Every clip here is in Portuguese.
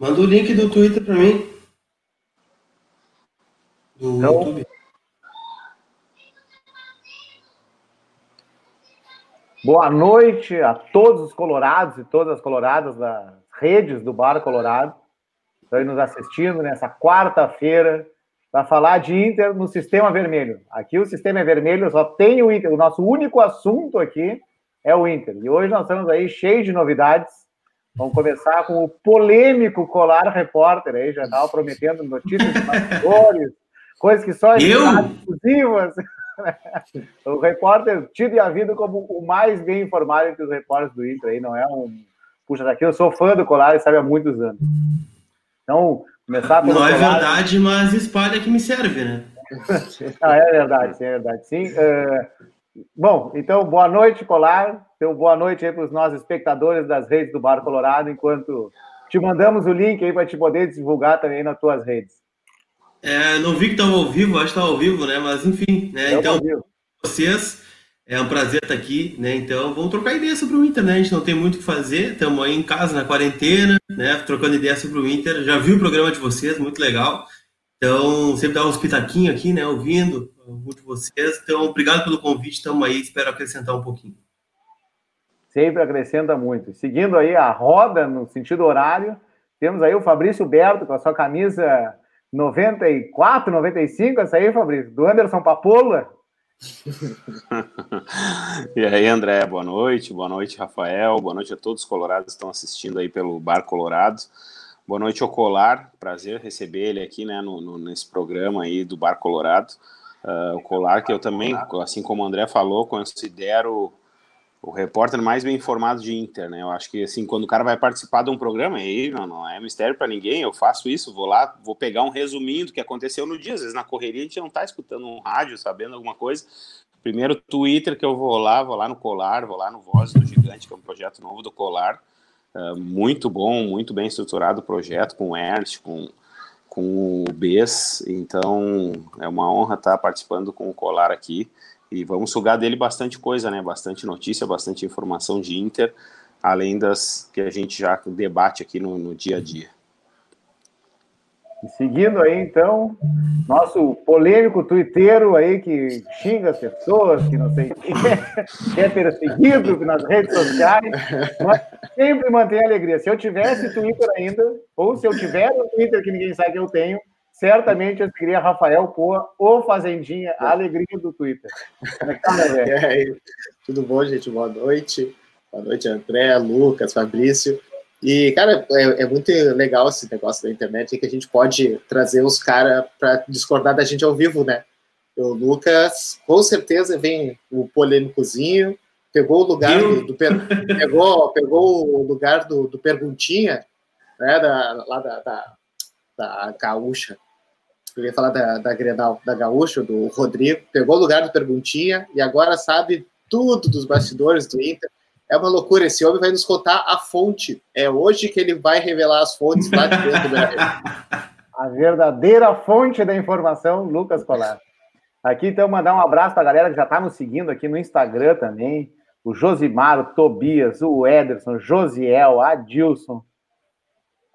Manda o link do Twitter para mim. Do então, YouTube. Boa noite a todos os colorados e todas as coloradas das redes do Bar Colorado. Estão aí nos assistindo nessa quarta-feira para falar de Inter no sistema vermelho. Aqui o sistema é vermelho, só tem o Inter. O nosso único assunto aqui é o Inter. E hoje nós estamos aí cheios de novidades. Vamos começar com o polêmico Colar Repórter aí, já estava prometendo notícias de bastidores, coisas que só exclusivas. o repórter tido e havido como o mais bem informado entre os repórteres do Inter aí, não é um puxa daqui, eu sou fã do Colar e sabe há muitos anos. Então, começar pelo Não é verdade, mas espalha que me serve, né? ah, é verdade, sim, é verdade, sim. Uh, bom, então, boa noite, Colar. Então, boa noite aí para os nossos espectadores das redes do Bar Colorado, enquanto te mandamos o link aí para te poder divulgar também nas tuas redes. É, não vi que estava ao vivo, acho que estava ao vivo, né? Mas enfim, né? então, vocês, é um prazer estar aqui, né? Então, vamos trocar ideias sobre o Inter, né? A gente não tem muito o que fazer, estamos aí em casa, na quarentena, né? Trocando ideias sobre o Inter. Já vi o programa de vocês, muito legal. Então, sempre dá uns pitaquinhos aqui, né? Ouvindo muito vocês. Então, obrigado pelo convite, estamos aí, espero acrescentar um pouquinho. Sempre acrescenta muito. Seguindo aí a roda no sentido horário, temos aí o Fabrício Berto com a sua camisa 94, 95, essa aí, Fabrício, do Anderson Papola. e aí, André, boa noite, boa noite, Rafael, boa noite a todos os colorados que estão assistindo aí pelo Bar Colorado. Boa noite ao Colar, prazer receber ele aqui, né, no, no nesse programa aí do Bar Colorado. Uh, o Colar, que eu também, assim como o André falou, considero o repórter mais bem informado de Inter, né? Eu acho que assim, quando o cara vai participar de um programa, aí não, não é mistério para ninguém, eu faço isso, vou lá, vou pegar um resuminho do que aconteceu no dia, às vezes na correria a gente não tá escutando um rádio, sabendo alguma coisa. Primeiro Twitter que eu vou lá, vou lá no Colar, vou lá no Voz do Gigante, que é um projeto novo do Colar. Uh, muito bom, muito bem estruturado o projeto com o Ernst, com, com o Bes, então é uma honra estar participando com o Colar aqui e vamos sugar dele bastante coisa, né? Bastante notícia, bastante informação de Inter, além das que a gente já debate aqui no, no dia a dia. E seguindo aí, então, nosso polêmico twitteiro aí que xinga as pessoas, que não sei o que, é perseguido nas redes sociais, mas sempre mantém alegria. Se eu tivesse Twitter ainda, ou se eu tiver um Twitter que ninguém sabe que eu tenho, certamente eu queria Rafael Poa, o Fazendinha, a alegria do Twitter. Como é que tá, né, é, tudo bom, gente? Boa noite. Boa noite, André, Lucas, Fabrício. E, cara, é, é muito legal esse negócio da internet, que a gente pode trazer os caras para discordar da gente ao vivo, né? O Lucas, com certeza, vem o polêmicozinho, pegou o lugar do, do pegou, pegou o lugar do, do Perguntinha, né, da, lá da, da, da Gaúcha, eu ia falar da, da Grenal, da Gaúcho, do Rodrigo, pegou o lugar do Perguntinha e agora sabe tudo dos bastidores do Inter. É uma loucura, esse homem vai nos contar a fonte. É hoje que ele vai revelar as fontes lá de dentro do. A verdadeira fonte da informação, Lucas Colar. Aqui, então, mandar um abraço para a galera que já está nos seguindo aqui no Instagram também. O Josimar, o Tobias, o Ederson, Josiel, Adilson.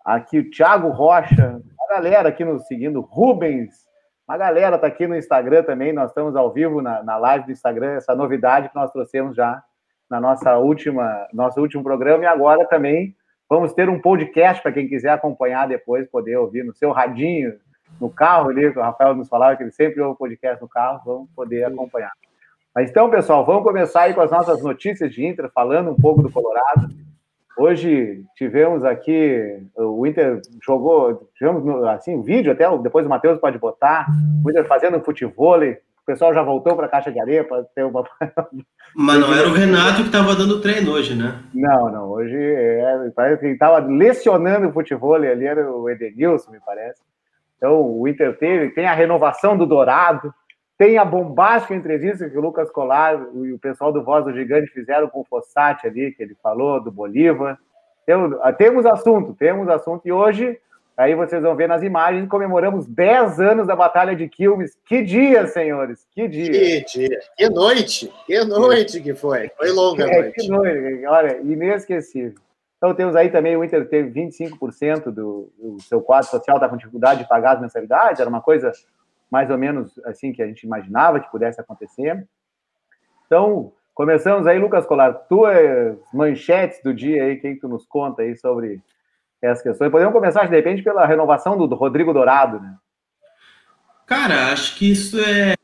Aqui o Thiago Rocha, galera aqui nos seguindo, Rubens, a galera tá aqui no Instagram também, nós estamos ao vivo na, na live do Instagram, essa novidade que nós trouxemos já na nossa última, nosso último programa, e agora também vamos ter um podcast para quem quiser acompanhar depois, poder ouvir no seu radinho, no carro ali, que o Rafael nos falava que ele sempre ouve podcast no carro, vamos poder acompanhar. Mas então, pessoal, vamos começar aí com as nossas notícias de Inter, falando um pouco do Colorado. Hoje tivemos aqui, o Inter jogou, tivemos assim, um vídeo até, depois o Matheus pode botar, o Inter fazendo futebol, o pessoal já voltou para a caixa de areia para ter uma. Mas não era o Renato que estava dando treino hoje, né? Não, não, hoje é, parece que estava lecionando futebol ali, era o Edenilson, me parece. Então o Inter teve, tem a renovação do Dourado, tem a bombástica entrevista que o Lucas Colar e o pessoal do Voz do Gigante fizeram com o Fossati ali, que ele falou, do Bolívar. Temos, ah, temos assunto, temos assunto. E hoje, aí vocês vão ver nas imagens, comemoramos 10 anos da Batalha de Quilmes. Que dia, senhores! Que dia! Que dia! Que noite! Que noite que foi! Foi longa a é, noite. Que noite! Olha, inesquecível. Então temos aí também o Inter teve 25% do, do seu quadro social está com dificuldade de pagar as mensalidades, era uma coisa mais ou menos assim que a gente imaginava que pudesse acontecer. Então, começamos aí, Lucas Colar, tuas manchetes do dia aí, quem tu nos conta aí sobre essas questões. Podemos começar, de repente, pela renovação do, Rodrigo Dourado, né? Cara, acho que isso é,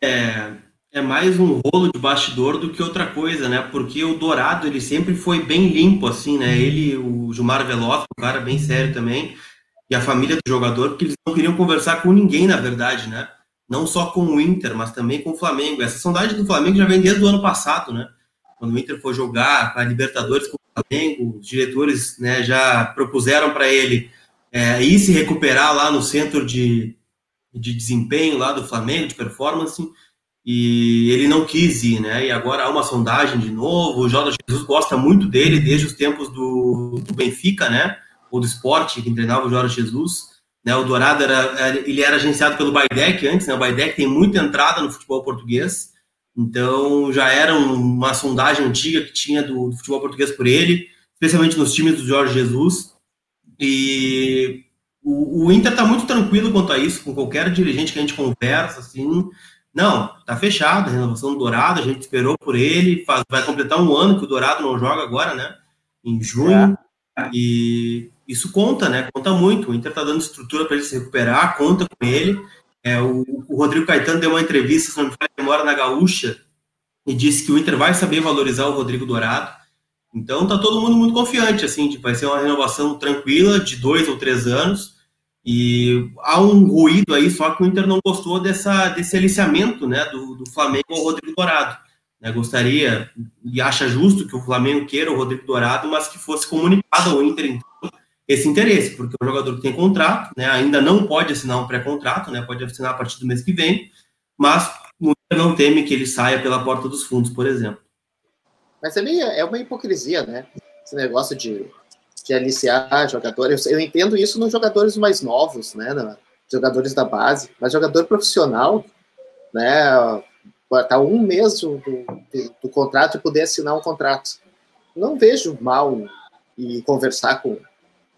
é mais um rolo de bastidor do que outra coisa, né? Porque o Dourado, ele sempre foi bem limpo, assim, né? Ele, o Gilmar Veloz, um cara bem sério também, e a família do jogador, porque eles não queriam conversar com ninguém, na verdade, né? Não só com o Inter, mas também com o Flamengo. Essa sondagem do Flamengo já vem desde o ano passado, né? Quando o Inter foi jogar a Libertadores com o Flamengo, os diretores né, já propuseram para ele é, ir se recuperar lá no centro de de desempenho lá do Flamengo, de performance, e ele não quis ir, né? E agora há uma sondagem de novo. O Jorge Jesus gosta muito dele desde os tempos do, do Benfica, né? Ou do esporte, que treinava o Jorge Jesus. Né? O Dourado era, ele era agenciado pelo Baidec antes, né? O Baidec tem muita entrada no futebol português, então já era uma sondagem antiga que tinha do, do futebol português por ele, especialmente nos times do Jorge Jesus. E o, o Inter está muito tranquilo quanto a isso, com qualquer dirigente que a gente conversa, assim. Não, tá fechado, a renovação do Dourado, a gente esperou por ele, faz, vai completar um ano que o Dourado não joga agora, né? Em junho. É. E isso conta, né? Conta muito. O Inter tá dando estrutura para ele se recuperar, conta com ele. É, o, o, Rodrigo Caetano deu uma entrevista, se não me na Gaúcha, e disse que o Inter vai saber valorizar o Rodrigo Dourado. Então tá todo mundo muito confiante, assim, de vai ser uma renovação tranquila de dois ou três anos. E há um ruído aí, só que o Inter não gostou dessa, desse aliciamento né, do, do Flamengo ao Rodrigo Dourado. Né, gostaria e acha justo que o Flamengo queira o Rodrigo Dourado, mas que fosse comunicado ao Inter então, esse interesse, porque o jogador tem contrato, né, ainda não pode assinar um pré-contrato, né, pode assinar a partir do mês que vem, mas não teme que ele saia pela porta dos fundos, por exemplo. Mas também é uma hipocrisia, né? Esse negócio de, de aliciar jogadores. Eu entendo isso nos jogadores mais novos, né? jogadores da base, mas jogador profissional, né? Tá um mês do, do, do contrato e poder assinar um contrato. Não vejo mal e conversar com,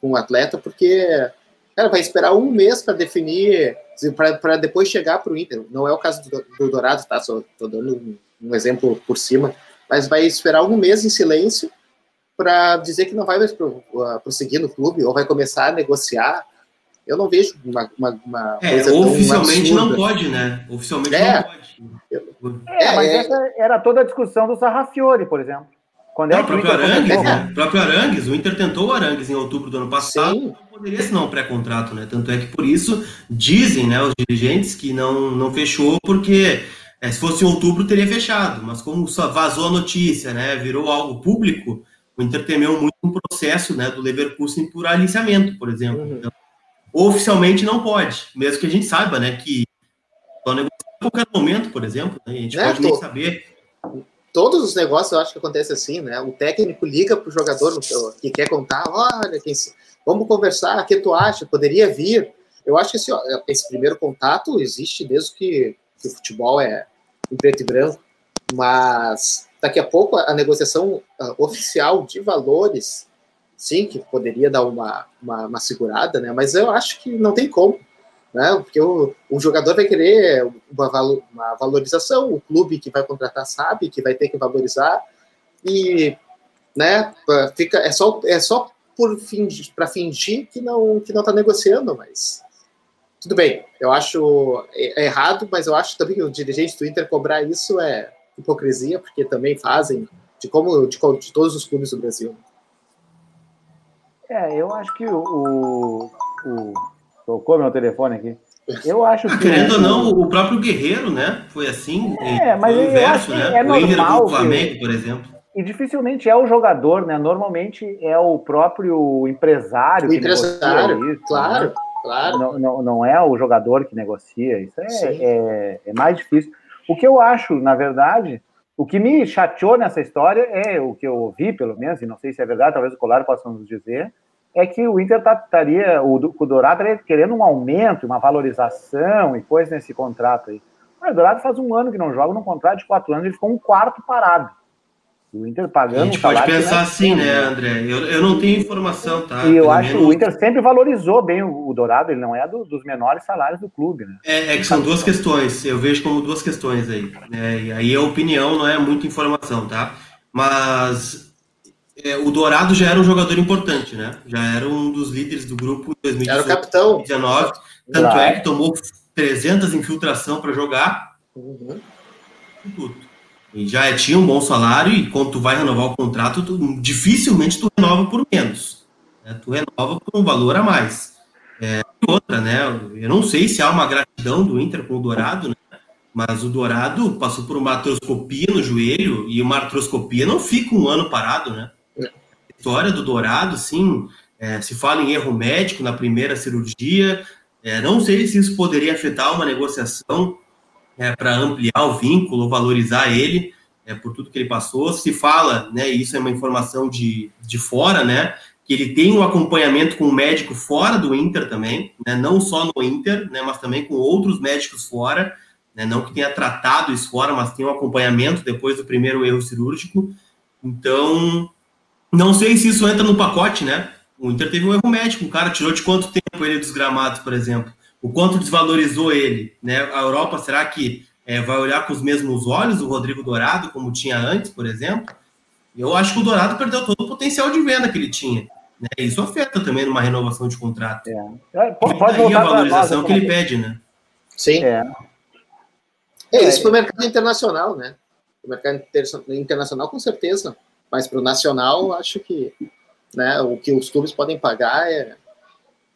com o atleta, porque cara, vai esperar um mês para definir, para depois chegar para o Inter. Não é o caso do, do Dourado, tá? Só tô dando um, um exemplo por cima mas vai esperar um mês em silêncio para dizer que não vai mais uh, prosseguir no clube ou vai começar a negociar. Eu não vejo uma, uma, uma é, coisa oficialmente não pode, né? Oficialmente é. não pode. É, mas é, essa era toda a discussão do Sarrafiore, por exemplo. Quando é não, é o próprio Arangues, né? O próprio Arangues, o Inter tentou o Arangues em outubro do ano passado, Sim. não poderia assinar um pré-contrato, né? Tanto é que por isso dizem, né, os dirigentes que não, não fechou porque é, se fosse em outubro, teria fechado, mas como só vazou a notícia, né, virou algo público, o Inter temeu muito um processo né, do Leverkusen por aliciamento, por exemplo. Uhum. Então, oficialmente não pode, mesmo que a gente saiba né, que pode negociar a qualquer momento, por exemplo, né, a gente é, pode nem saber. Todos os negócios eu acho que acontece assim, né? O técnico liga para o jogador que quer contar, olha, quem... vamos conversar, o que tu acha? Poderia vir? Eu acho que esse, esse primeiro contato existe desde que, que o futebol é, em preto e branco, mas daqui a pouco a negociação oficial de valores, sim, que poderia dar uma, uma, uma, segurada, né? Mas eu acho que não tem como, né? Porque o, o jogador vai querer uma, uma valorização, o clube que vai contratar sabe que vai ter que valorizar e, né? Fica é só é só por fingir, para fingir que não que não está negociando, mas tudo bem, eu acho errado, mas eu acho também que o dirigente do Inter cobrar isso é hipocrisia, porque também fazem de como de, de todos os clubes do Brasil. É, eu acho que o, o tocou meu telefone aqui. Eu acho que. Querendo ou não, o próprio Guerreiro, né? Foi assim. É, mas o inverso, né? É normal o Flamengo, que... por exemplo. E dificilmente é o jogador, né? Normalmente é o próprio empresário. O empresário, isso, claro. Né? Claro. Não, não, não é o jogador que negocia, isso é, é, é, mais difícil. O que eu acho, na verdade, o que me chateou nessa história é o que eu ouvi, pelo menos, e não sei se é verdade, talvez o Colar possa nos dizer, é que o Inter tá, estaria, o, o Dourado estaria querendo um aumento, uma valorização e coisa nesse contrato aí. o Dourado faz um ano que não joga num contrato de quatro anos, ele ficou um quarto parado. O Inter pagando. A gente pode pensar assim, né, André? Eu, eu não tenho informação, tá? E eu Pelo acho que o Inter sempre valorizou bem o, o Dourado, ele não é do, dos menores salários do clube, né? É, é, que são duas questões, eu vejo como duas questões aí. Né? E aí a opinião não é muita informação, tá? Mas é, o Dourado já era um jogador importante, né? Já era um dos líderes do grupo em 2019. Era o capitão. tanto claro. é que tomou 300 infiltração para jogar. Uhum. Tudo. E já tinha um bom salário e quando tu vai renovar o contrato, tu, dificilmente tu renova por menos. Né? Tu renova por um valor a mais. É, outra, né? Eu não sei se há uma gratidão do Inter com o Dourado, né? mas o Dourado passou por uma artroscopia no joelho e uma artroscopia não fica um ano parado, né? História do Dourado, sim, é, se fala em erro médico na primeira cirurgia. É, não sei se isso poderia afetar uma negociação é, para ampliar o vínculo, valorizar ele é, por tudo que ele passou. Se fala, né, isso é uma informação de, de fora, né, que ele tem um acompanhamento com um médico fora do Inter também, né, não só no Inter, né, mas também com outros médicos fora, né, não que tenha tratado isso fora, mas tem um acompanhamento depois do primeiro erro cirúrgico. Então, não sei se isso entra no pacote, né? O Inter teve um erro médico, o cara tirou de quanto tempo ele dos gramados, por exemplo o quanto desvalorizou ele. Né? A Europa, será que é, vai olhar com os mesmos olhos o Rodrigo Dourado, como tinha antes, por exemplo? Eu acho que o Dourado perdeu todo o potencial de venda que ele tinha. Né? Isso afeta também numa renovação de contrato. É. é pode, pode a valorização nós, que ele pede, né? Sim. É. É, isso para o mercado internacional, né? O mercado internacional, com certeza. Mas para o nacional, acho que né, o que os clubes podem pagar é,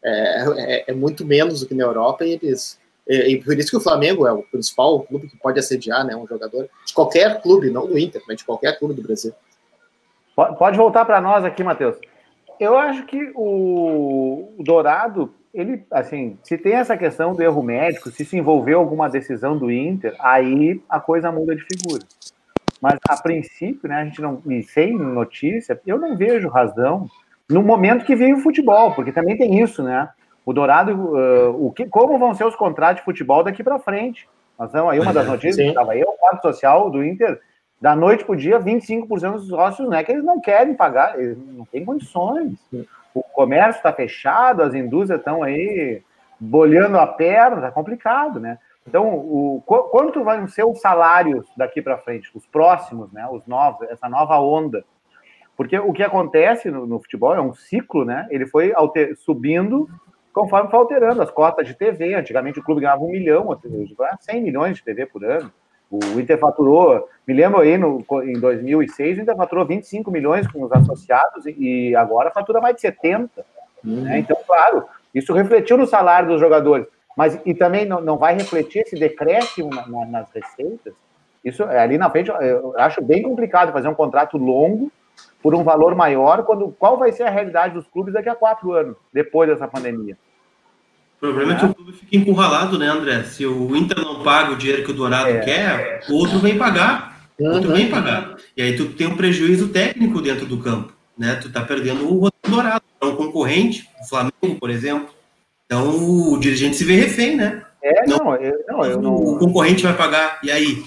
é, é, é, muito menos do que na Europa e eles. E, e, por isso que o Flamengo é o principal clube que pode assediar né, um jogador de qualquer clube, não do Inter, mas de qualquer clube do Brasil. Pode voltar para nós aqui, Matheus. Eu acho que o, Dourado, ele, assim, se tem essa questão do erro médico, se se envolveu alguma decisão do Inter, aí a coisa muda de figura. Mas a princípio, né, a gente não, e sem notícia, eu não vejo razão no momento que veio o futebol, porque também tem isso, né? O Dourado, uh, o que, como vão ser os contratos de futebol daqui para frente? Nós estamos aí, uma das é, notícias que estava aí, o quadro social do Inter, da noite para o dia, 25% dos sócios, né, que eles não querem pagar, eles não têm condições. O comércio está fechado, as indústrias estão aí bolhando a perna, tá complicado, né? Então, o, quanto vão ser os salários daqui para frente, os próximos, né, os novos, essa nova onda? Porque o que acontece no, no futebol é um ciclo, né? Ele foi alter, subindo conforme foi alterando as cotas de TV. Antigamente o clube ganhava um milhão, hoje 100 milhões de TV por ano. O Inter faturou, me lembro aí, no, em 2006, o Inter faturou 25 milhões com os associados e agora fatura mais de 70. Uhum. Né? Então, claro, isso refletiu no salário dos jogadores. Mas e também não, não vai refletir esse decréscimo na, na, nas receitas? Isso ali na frente eu acho bem complicado fazer um contrato longo por um valor maior, quando qual vai ser a realidade dos clubes daqui a quatro anos, depois dessa pandemia? O problema é, é que o clube fica encurralado, né, André? Se o Inter não paga o dinheiro que o Dourado é. quer, o outro vem pagar. O outro vem pagar. E aí tu tem um prejuízo técnico dentro do campo, né? Tu tá perdendo o Dourado, é um concorrente, o Flamengo, por exemplo. Então o dirigente se vê refém, né? É, não, não, eu, não, eu não... O concorrente vai pagar, e aí?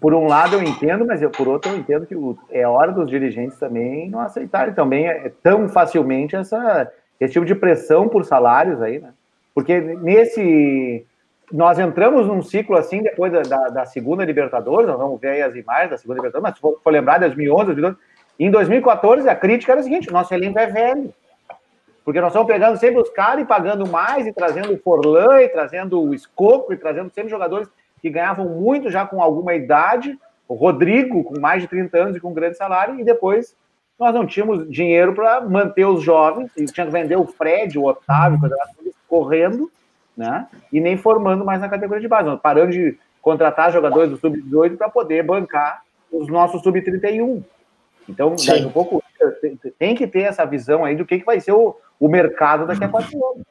por um lado eu entendo, mas eu, por outro eu entendo que o, é hora dos dirigentes também não aceitarem também é, tão facilmente essa, esse tipo de pressão por salários aí, né? Porque nesse. Nós entramos num ciclo assim depois da, da, da segunda Libertadores, nós vamos ver aí as imagens da segunda Libertadores, mas se for, for lembrar de 2011, 2012, em 2014 a crítica era a seguinte: nosso elenco é velho. Porque nós estamos pegando sempre os caras e pagando mais, e trazendo o Forlan, e trazendo o Escoco, e trazendo sempre jogadores que ganhavam muito já com alguma idade, o Rodrigo com mais de 30 anos e com grande salário, e depois nós não tínhamos dinheiro para manter os jovens, e tinha que vender o Fred, o Otávio, correndo, né? E nem formando mais na categoria de base, nós parando de contratar jogadores do sub-18 para poder bancar os nossos sub-31. Então, a pouco tem que ter essa visão aí do que, que vai ser o, o mercado daqui a quatro anos.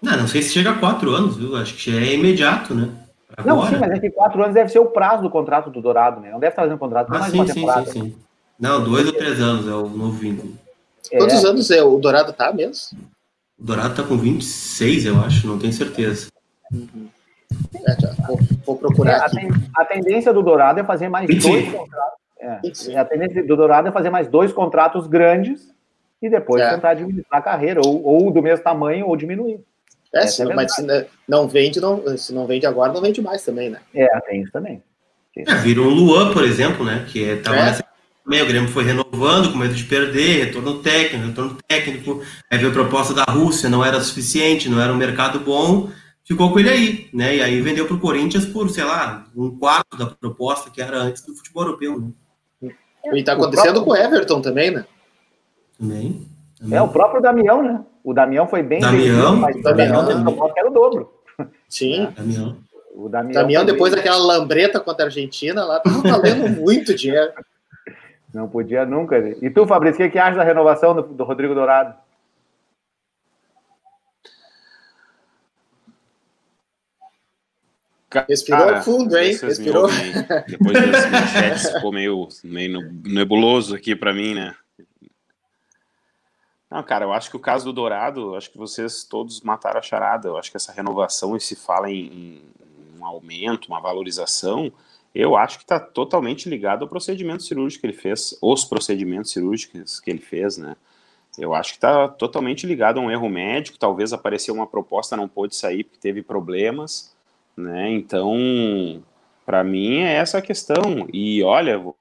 Não, não sei se chega a quatro anos, viu? Acho que é imediato, né? Agora. Não, sim, mas é que quatro anos deve ser o prazo do contrato do Dourado, né? Não deve estar fazendo contrato ah, mais sim, uma temporada. Sim, sim, sim. Não, dois ou três anos é o novo vínculo. É. Quantos anos é o Dourado tá mesmo? O Dourado tá com 26, eu acho, não tenho certeza. Uhum. É, vou, vou, procurar. É, a, tendência do Dourado é fazer mais dois contratos. É, a tendência do Dourado é fazer mais dois contratos grandes e depois é. tentar diminuir a carreira, ou, ou do mesmo tamanho, ou diminuir. É, se não, mas se não vende, não, se não vende agora, não vende mais também, né? É, tem isso também. É, virou um Luan, por exemplo, né? Que é, tava é. nessa também, o Grêmio foi renovando com medo de perder, retorno técnico, retorno técnico, aí veio a proposta da Rússia, não era suficiente, não era um mercado bom, ficou com ele aí, né? E aí vendeu para o Corinthians por, sei lá, um quarto da proposta que era antes do futebol europeu, né? E tá acontecendo próprio... com o Everton também, né? Também, também. É, o próprio Damião, né? O Damião foi bem. Damião, mas o Damião, Damião era o dobro. Sim. É, Damião. O Damião, Damião depois bem... daquela lambreta contra a Argentina, lá tava valendo muito dinheiro. Não podia nunca. E tu, Fabrício, o que, que acha da renovação do, do Rodrigo Dourado? Respirou Cara, fundo, hein? Respirou. Depois das manchetes ficou meio, meio nebuloso aqui para mim, né? Não, cara, eu acho que o caso do Dourado, acho que vocês todos mataram a charada. Eu acho que essa renovação e se fala em, em um aumento, uma valorização, eu acho que está totalmente ligado ao procedimento cirúrgico que ele fez, os procedimentos cirúrgicos que ele fez, né? Eu acho que está totalmente ligado a um erro médico. Talvez apareceu uma proposta, não pôde sair porque teve problemas, né? Então, para mim é essa a questão. E olha, vou,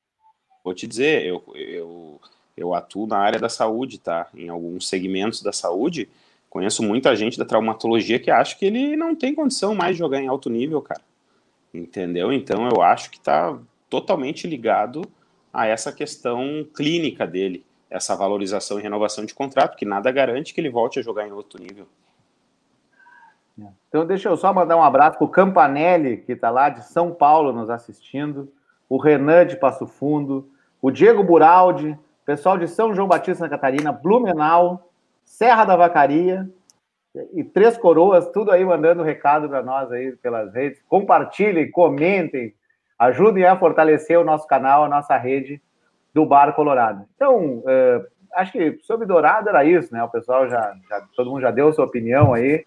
vou te dizer, eu, eu eu atuo na área da saúde, tá? Em alguns segmentos da saúde, conheço muita gente da traumatologia que acha que ele não tem condição mais de jogar em alto nível, cara. Entendeu? Então eu acho que está totalmente ligado a essa questão clínica dele, essa valorização e renovação de contrato, que nada garante que ele volte a jogar em outro nível. Então deixa eu só mandar um abraço para o Campanelli, que está lá de São Paulo nos assistindo, o Renan de Passo Fundo, o Diego Buraldi, pessoal de São João Batista, Santa Catarina, Blumenau, Serra da Vacaria e Três Coroas, tudo aí mandando recado para nós aí pelas redes. Compartilhem, comentem, ajudem a fortalecer o nosso canal, a nossa rede do Bar Colorado. Então, uh, acho que sobre Dourado era isso, né? O pessoal já, já, todo mundo já deu sua opinião aí,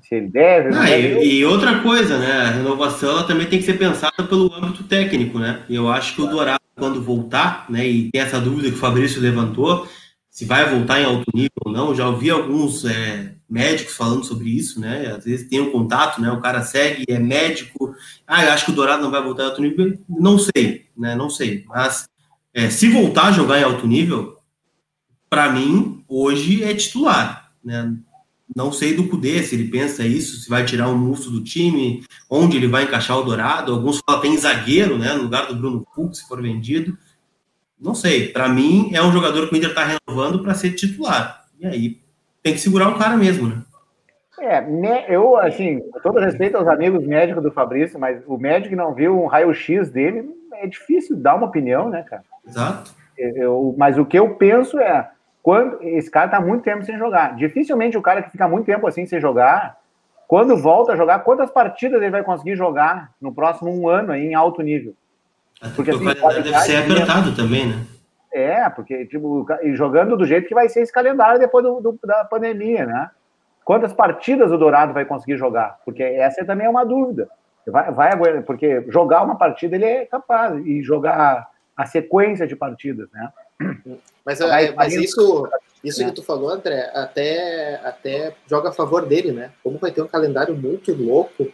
se ele deve. Ah, deve. E, e, outra coisa, né? A renovação ela também tem que ser pensada pelo âmbito técnico, né? Eu acho que o Dourado quando voltar, né? E tem essa dúvida que o Fabrício levantou, se vai voltar em alto nível ou não. Já ouvi alguns é, médicos falando sobre isso, né? Às vezes tem um contato, né? O cara segue, é médico. Ah, eu acho que o Dourado não vai voltar em alto nível. Não sei, né? Não sei. Mas é, se voltar a jogar em alto nível, para mim, hoje é titular, né? Não sei do Cudê, se ele pensa isso, se vai tirar um músculo do time, onde ele vai encaixar o Dourado. Alguns falam tem zagueiro, né, no lugar do Bruno Fux, se for vendido. Não sei. Para mim, é um jogador que o Inter está renovando para ser titular. E aí tem que segurar o cara mesmo, né? É, eu, assim, com todo respeito aos amigos médicos do Fabrício, mas o médico não viu um raio-x dele, é difícil dar uma opinião, né, cara? Exato. Eu, mas o que eu penso é, quando esse cara tá muito tempo sem jogar. Dificilmente o cara que fica muito tempo assim sem jogar, quando volta a jogar, quantas partidas ele vai conseguir jogar no próximo um ano aí em alto nível? Até porque assim, o calendário deve ser apertado também, né? É, porque tipo, jogando do jeito que vai ser esse calendário depois do, do, da pandemia, né? Quantas partidas o Dourado vai conseguir jogar? Porque essa também é uma dúvida. Vai, vai, porque jogar uma partida ele é capaz, e jogar a sequência de partidas, né? Mas, é, mas isso, isso que tu falou, André, até, até joga a favor dele, né? Como vai ter um calendário muito louco,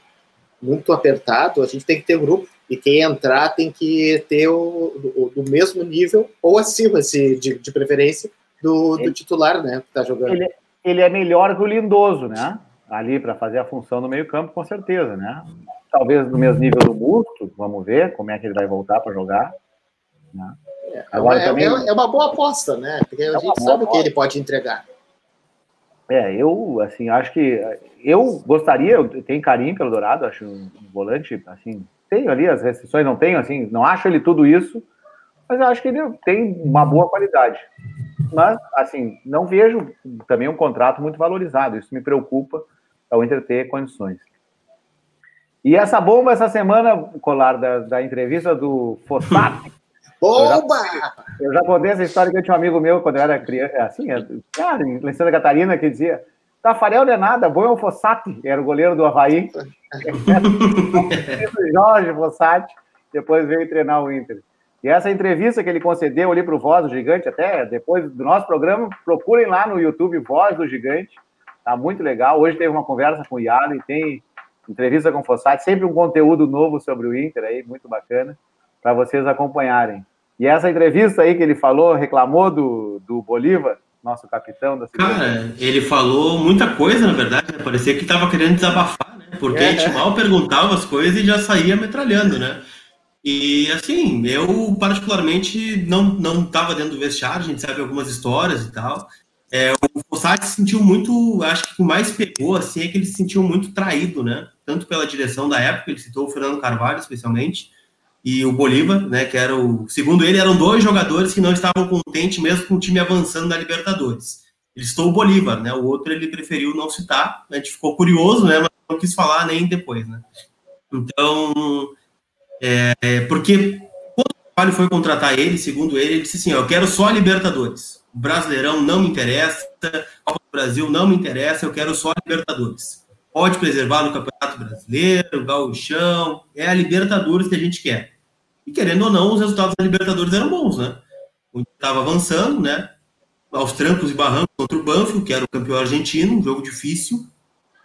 muito apertado, a gente tem que ter grupo. E quem entrar tem que ter o, o do mesmo nível ou acima, se, de, de preferência, do, do titular, né? Que tá jogando. Ele, ele é melhor que o Lindoso, né? Ali para fazer a função no meio-campo, com certeza, né? Talvez no mesmo nível do Busto, vamos ver como é que ele vai voltar para jogar. Né? É, Agora, é, também... é, uma boa aposta, né? Porque a é gente sabe o que ele pode entregar. É, eu, assim, acho que eu gostaria, eu tenho carinho pelo Dourado, acho um volante, assim, tenho ali as restrições, não tenho, assim, não acho ele tudo isso, mas eu acho que ele tem uma boa qualidade. Mas, assim, não vejo também um contrato muito valorizado, isso me preocupa ao Inter ter condições. E essa bomba essa semana, Colar, da, da entrevista do Fossati, Bomba! Eu já, contei essa história que eu tinha um amigo meu quando eu era criança, é assim, é, cara, em Santa Catarina, que dizia: Tafarel não é nada, bom é o Fossati, era o goleiro do Havaí. Jorge Fossati, depois veio treinar o Inter. E essa entrevista que ele concedeu ali para o Voz do Gigante, até depois do nosso programa, procurem lá no YouTube Voz do Gigante. Tá muito legal. Hoje teve uma conversa com o Yalo e tem entrevista com o Fossati, sempre um conteúdo novo sobre o Inter aí, muito bacana, para vocês acompanharem. E essa entrevista aí que ele falou, reclamou do, do Bolívar, nosso capitão da Cara, ele falou muita coisa, na verdade, né? Parecia que estava querendo desabafar, né? Porque é, a gente mal perguntava as coisas e já saía metralhando, né? E assim, eu particularmente não não estava dentro do vestiário, a gente sabe algumas histórias e tal. É, o Fossati se sentiu muito, acho que o mais pegou assim é que ele se sentiu muito traído, né? Tanto pela direção da época, ele citou o Fernando Carvalho especialmente, e o Bolívar, né, que era o, segundo ele, eram dois jogadores que não estavam contentes mesmo com o time avançando na Libertadores. Ele citou o Bolívar, né, o outro ele preferiu não citar, a gente ficou curioso, né, mas não quis falar nem depois, né. Então, é, porque quando o Carvalho foi contratar ele, segundo ele, ele disse assim, eu quero só a Libertadores, o Brasileirão não me interessa, Copa do Brasil não me interessa, eu quero só a Libertadores. Pode preservar no Campeonato Brasileiro, Gauchão, é a Libertadores que a gente quer. E querendo ou não, os resultados da Libertadores eram bons, né? O estava avançando, né? Aos trancos e barrancos contra o Banfield, que era o campeão argentino, um jogo difícil.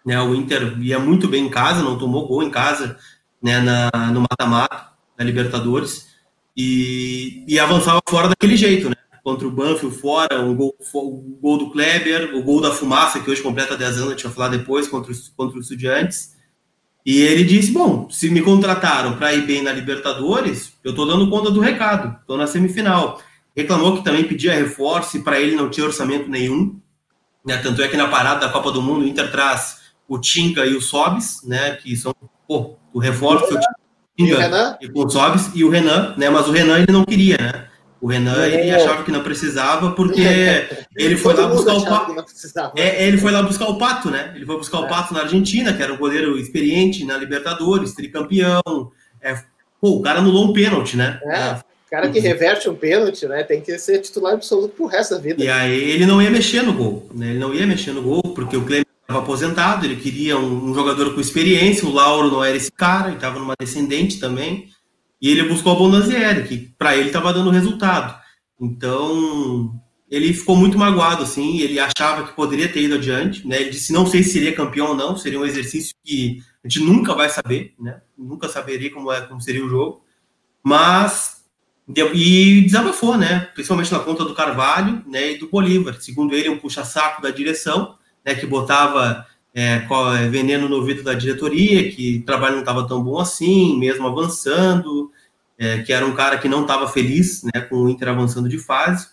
Né? O Inter ia muito bem em casa, não tomou gol em casa né? Na, no mata-mata da Libertadores. E, e avançava fora daquele jeito, né? Contra o Banfield fora, um gol, o gol do Kleber, o gol da Fumaça, que hoje completa 10 anos, a gente vai falar depois, contra os, contra os Estudiantes. E ele disse: Bom, se me contrataram para ir bem na Libertadores, eu estou dando conta do recado, estou na semifinal. Reclamou que também pedia reforço e para ele não tinha orçamento nenhum. Né? Tanto é que na parada da Copa do Mundo, o Inter traz o Tinca e o Sobis, né? que são pô, o reforço. E o Renan? E o Sobis e o Renan, né? mas o Renan ele não queria, né? O Renan ele achava que não precisava porque ele foi lá buscar o pato. É, ele foi lá buscar o pato, né? Ele foi buscar o é. pato na Argentina, que era um goleiro experiente na Libertadores, tricampeão. É, pô, o cara anulou um pênalti, né? É, o cara que reverte um pênalti, né? Tem que ser titular absoluto pro resto da vida. E aí ele não ia mexer no gol, né? Ele não ia mexer no gol, porque o Clemente estava aposentado, ele queria um, um, jogador com experiência, o Lauro não era esse cara, ele estava numa descendente também. E ele buscou a Bondazieri, que para ele estava dando resultado. Então, ele ficou muito magoado, assim, ele achava que poderia ter ido adiante, né? Ele disse, não sei se seria campeão ou não, seria um exercício que a gente nunca vai saber, né? Nunca saberia como, é, como seria o jogo. Mas, e desabafou, né? Principalmente na conta do Carvalho, né? E do Bolívar. Segundo ele, um puxa-saco da direção, né? Que botava é, é, veneno no ouvido da diretoria, que o trabalho não estava tão bom assim, mesmo avançando, é, que era um cara que não estava feliz né, com o Inter avançando de fase,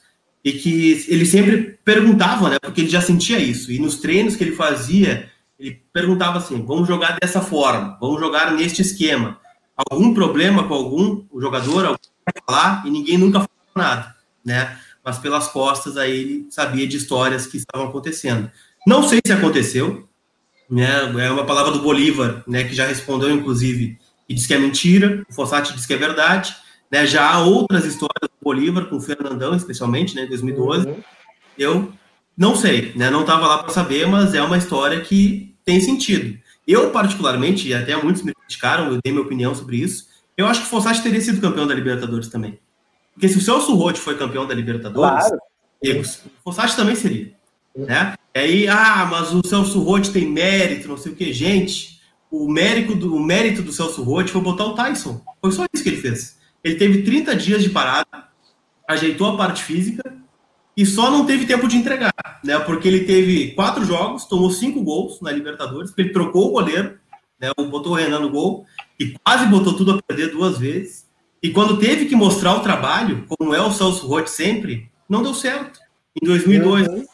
e que ele sempre perguntava, né, porque ele já sentia isso, e nos treinos que ele fazia, ele perguntava assim: vamos jogar dessa forma, vamos jogar neste esquema. Algum problema com algum jogador, alguém vai falar, e ninguém nunca falou nada, né? Mas pelas costas aí ele sabia de histórias que estavam acontecendo. Não sei se aconteceu, né? É uma palavra do Bolívar, né? Que já respondeu, inclusive, e diz que é mentira. O Fossati diz que é verdade. Né? Já há outras histórias do Bolívar, com o Fernandão, especialmente, né? Em 2012. Uhum. Eu não sei, né? Não estava lá para saber, mas é uma história que tem sentido. Eu, particularmente, e até muitos me criticaram, eu dei minha opinião sobre isso, eu acho que o Fossati teria sido campeão da Libertadores também. Porque se o Celso Rotti foi campeão da Libertadores, claro. o Fossati também seria. Né? E aí, ah, mas o Celso Rotti tem mérito, não sei o que. Gente, o mérito do, o mérito do Celso Rotti foi botar o Tyson. Foi só isso que ele fez. Ele teve 30 dias de parada, ajeitou a parte física e só não teve tempo de entregar, né? Porque ele teve quatro jogos, tomou cinco gols na Libertadores, porque ele trocou o goleiro, né? Botou o Renan no gol e quase botou tudo a perder duas vezes. E quando teve que mostrar o trabalho, como é o Celso Rotti sempre, não deu certo. Em 2002, uhum.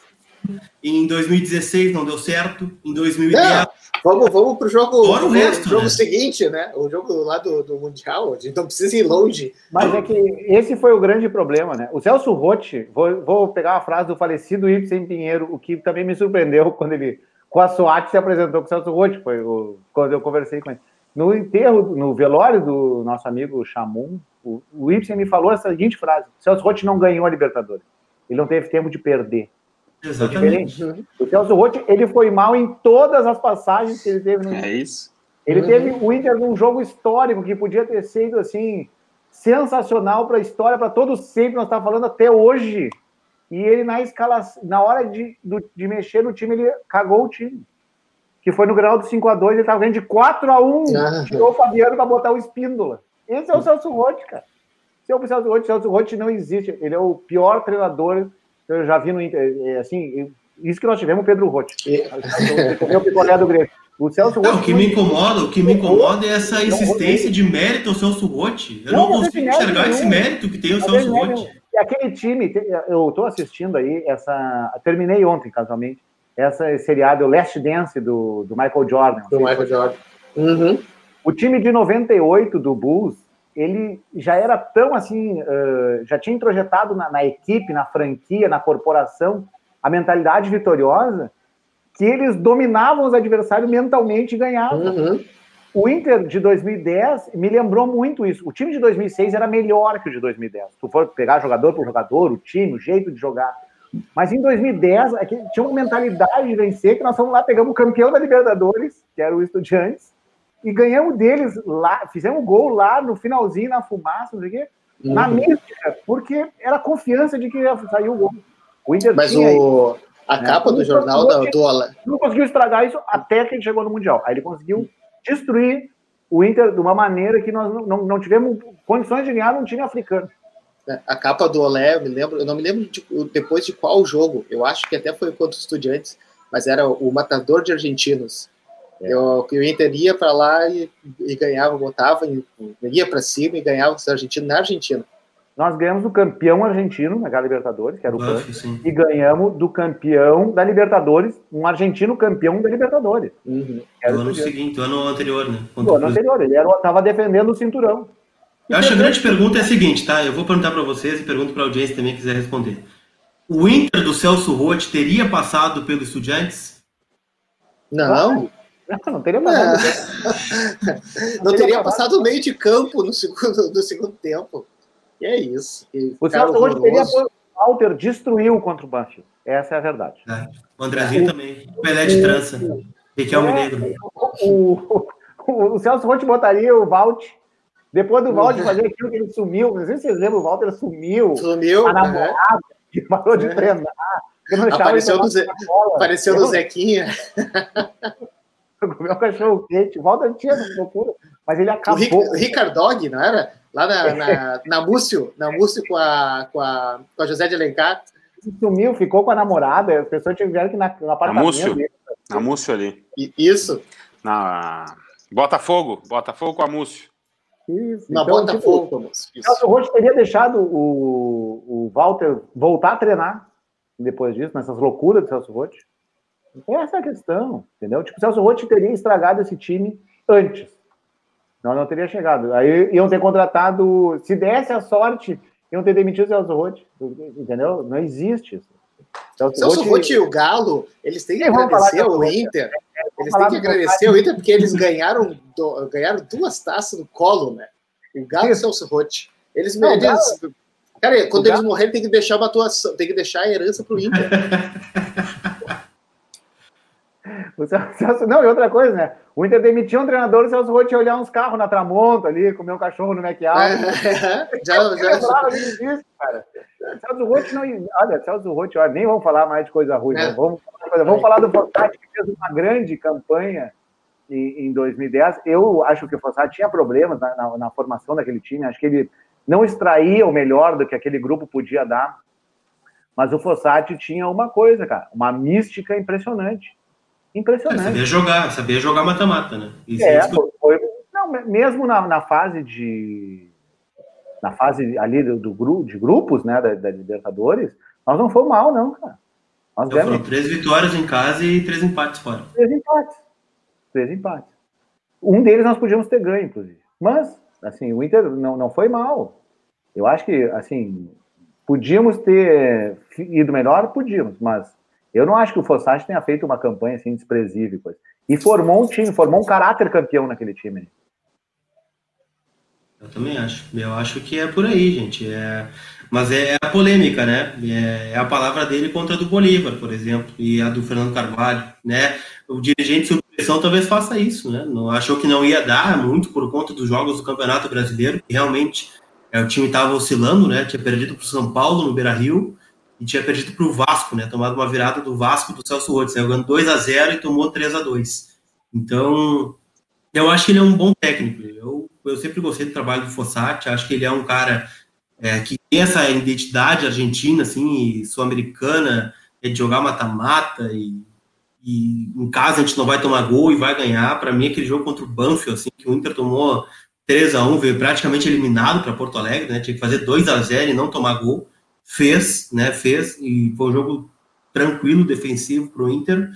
Em 2016 não deu certo. Em 2010. É, vamos, vamos para o jogo, o resto, jogo né? seguinte, né? O jogo lá do, do Mundial. A gente não precisa ir longe. Mas é que esse foi o grande problema, né? O Celso Rotti, vou, vou pegar a frase do falecido Ibsen Pinheiro, o que também me surpreendeu quando ele, com a SWAT, se apresentou com o Celso Rotti, foi o, quando eu conversei com ele. No enterro, no velório do nosso amigo Chamum, o, o Ibsen me falou essa seguinte frase: Celso Rotti não ganhou a Libertadores. Ele não teve tempo de perder. Exatamente. O Celso Rotti, ele foi mal em todas as passagens que ele teve no. É isso. Ele uhum. teve o Inter num jogo histórico que podia ter sido assim sensacional para a história, para todos sempre, nós estamos falando até hoje. E ele na escala, na hora de, de mexer no time, ele cagou o time. Que foi no grau do 5 a 2 ele estava ganhando de 4 a 1 ah. tirou o Fabiano para botar o Espíndola. Esse é o Celso Rotti, cara. Esse é o Celso Rotti. Celso Rotti não existe. Ele é o pior treinador eu já vi no Inter. É, assim, isso que nós tivemos o Pedro Rotti. o picolé do Grêmio. O Celso Rotti. o que me incomoda, o que me incomoda é essa insistência de mérito ao Celso Rotti. Eu não, não consigo enxergar esse mérito que tem o Celso Rotti. Aquele time, eu estou assistindo aí essa. Terminei ontem, casualmente, essa seriado Last Dance do, do Michael Jordan. Do Michael Jordan. Uhum. O time de 98 do Bulls, ele já era tão assim, uh, já tinha introjetado na, na equipe, na franquia, na corporação, a mentalidade vitoriosa que eles dominavam os adversários mentalmente e ganhavam. Uhum. O Inter de 2010 me lembrou muito isso. O time de 2006 era melhor que o de 2010. Se tu for pegar jogador por jogador, o time, o jeito de jogar. Mas em 2010, é tinha uma mentalidade de vencer, que nós fomos lá, pegamos o campeão da Libertadores, que era o Estudiantes, e ganhamos deles lá, fizemos gol lá no finalzinho, na fumaça, não sei o quê, uhum. na mística, porque era confiança de que ia sair o gol. O Inter Mas o, a né? capa do jornal da, do Não conseguiu estragar isso até que ele chegou no Mundial. Aí ele conseguiu destruir o Inter de uma maneira que nós não, não, não tivemos condições de ganhar num time africano. É, a capa do Olé, eu me lembro, eu não me lembro de, depois de qual jogo. Eu acho que até foi contra os Estudiantes, mas era o matador de argentinos. É. Eu, o Inter ia para lá e, e, ganhava, botava, ia para cima e ganhava os argentinos na Argentina. Nós ganhamos do campeão argentino naquela Libertadores, que era o Buff, e ganhamos do campeão da Libertadores, um argentino campeão da Libertadores. Uhum. No ano seguinte, ano anterior, né? No ano anterior, ele estava defendendo o cinturão. Eu acho que a grande pergunta é a seguinte, tá? Eu vou perguntar para vocês e pergunto para a audiência também, quiser responder. O Inter do Celso Roth teria passado pelo Estudiantes? Não. Não, não teria passado. não, não teria passado meio de campo no segundo, no segundo tempo. E é isso. E o Celso hoje teria o Walter destruiu contra o Banfield. Essa é a verdade. É. O Andrezinho é. também. O Pelé de trança. Riquelme é, Negro. O, o, o Celso Rotti botaria o Valt. Depois do Valt fazer aquilo que ele sumiu. Não sei se vocês lembram, o Walter sumiu. Sumiu. A namorada, é. parou de treinar. Apareceu, no, Ze... Apareceu no Zequinha. Comeu um cachorro quente. O Walter tinha essa loucura, mas ele acabou. O Ric Ricardog, não era? Lá na, na, na Múcio, na Múcio com a, com, a, com a José de Alencar. Sumiu, ficou com a namorada, as pessoas tiveram que ir na. Na Múcio, dele. na Múcio ali. Isso. Na Botafogo, Botafogo com a Múcio. Isso. Na então, Botafogo, tipo, O Rocha teria deixado o, o Walter voltar a treinar depois disso, nessas loucuras do Celso Rotti. Essa é a questão, entendeu? Tipo, o Celso Rotti teria estragado esse time antes. Não, não teria chegado. Aí iam ter contratado, se desse a sorte, iam ter demitido o Celso Rotti, entendeu? Não existe isso. Celso, Celso Rotti e o Galo, eles têm que agradecer ao Inter. Eles têm que agradecer ao Inter porque eles ganharam, ganharam duas taças no colo, né? O Galo e o Celso Rotti. Eles, eles Cara, quando eles morrerem, tem que deixar uma atuação, tem que deixar a herança pro Inter. O Celso, não, e outra coisa, né? O Inter demitiu um treinador, o Celso Roth ia olhar uns carros na Tramonta ali, comer um cachorro no McAllen. É, já, já. lembrava disso, cara. Celso Roth não. Olha, Celso Roth, olha, nem vamos falar mais de coisa ruim, é. vamos, vamos falar do Fossati, que fez uma grande campanha em, em 2010. Eu acho que o Fossati tinha problemas na, na, na formação daquele time, acho que ele não extraía o melhor do que aquele grupo podia dar. Mas o Fossati tinha uma coisa, cara, uma mística impressionante impressionante. É, sabia jogar, sabia jogar mata-mata, né? Isso é, foi, não, mesmo na, na, fase de na fase ali do, do de grupos, né, da, da, Libertadores, nós não fomos mal, não, cara. Nós então, foram três vitórias em casa e três empates fora. Três empates. Três empates. Um deles nós podíamos ter ganho, inclusive. Mas, assim, o Inter não, não foi mal. Eu acho que, assim, podíamos ter ido melhor, podíamos, mas eu não acho que o Fossati tenha feito uma campanha assim desprezível. Coisa. E formou um time, formou um caráter campeão naquele time. Eu também acho. Eu acho que é por aí, gente. É... Mas é a polêmica, né? É, é a palavra dele contra a do Bolívar, por exemplo, e a do Fernando Carvalho, né? O dirigente sob pressão talvez faça isso, né? Não achou que não ia dar muito por conta dos jogos do Campeonato Brasileiro, que realmente é, o time estava oscilando, né? Tinha perdido para o São Paulo no Beira-Rio e tinha perdido para o Vasco, né? Tomado uma virada do Vasco do Celso Roth, saiu ganhando 2 a 0 e tomou 3 a 2 Então, eu acho que ele é um bom técnico. Eu, eu sempre gostei do trabalho do Fossati, acho que ele é um cara é, que tem essa identidade argentina, assim, sul-americana, é de jogar mata-mata e, e, em casa a gente não vai tomar gol e vai ganhar. Para mim, aquele jogo contra o Banfield, assim, que o Inter tomou 3 a 1 veio praticamente eliminado para Porto Alegre, né? Tinha que fazer 2 a 0 e não tomar gol. Fez, né? Fez, e foi um jogo tranquilo, defensivo para o Inter.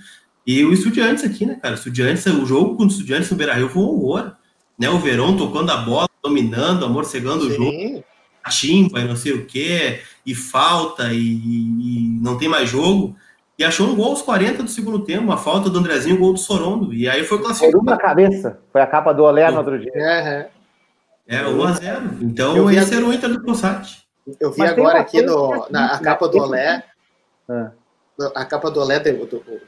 E o Estudiantes aqui, né, cara? O Estudiantes, o jogo com o Estudiantes no Beira-Rio foi um horror. Né? O Verão tocando a bola, dominando, amorcegando Sim. o jogo timpa e não sei o que, e falta, e, e, não tem mais jogo. E achou um gol aos 40 do segundo tempo, uma falta do Andrezinho, um gol do Sorondo. E aí foi classificado. Foi uma cabeça, foi a capa do Olé no outro dia. É, é 1 a 0 Então esse era o Inter do Possati. Eu vi Mas agora aqui no, na a capa do Olé, ah. a capa do Olé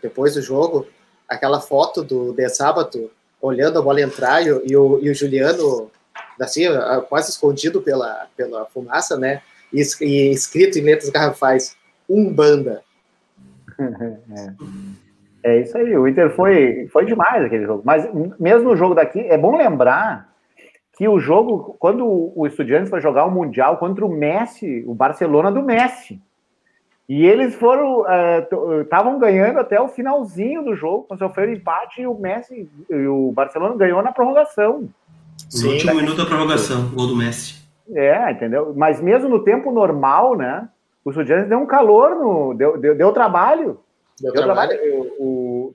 depois do jogo, aquela foto do De Sábado olhando a bola entrar e, o, e o Juliano assim, quase escondido pela, pela fumaça, né? E, e escrito em letras garrafais, Umbanda. É. é isso aí, o Inter foi, foi demais aquele jogo. Mas mesmo o jogo daqui, é bom lembrar que o jogo, quando o Estudiantes foi jogar o Mundial contra o Messi, o Barcelona do Messi. E eles foram, estavam uh, ganhando até o finalzinho do jogo, quando sofreram empate e o Messi, e o Barcelona ganhou na prorrogação. No último minuto da prorrogação, gol do Messi. É, entendeu? Mas mesmo no tempo normal, né? O Estudiantes deu um calor, no, deu, deu, deu trabalho. Deu, deu trabalho. trabalho. O, o,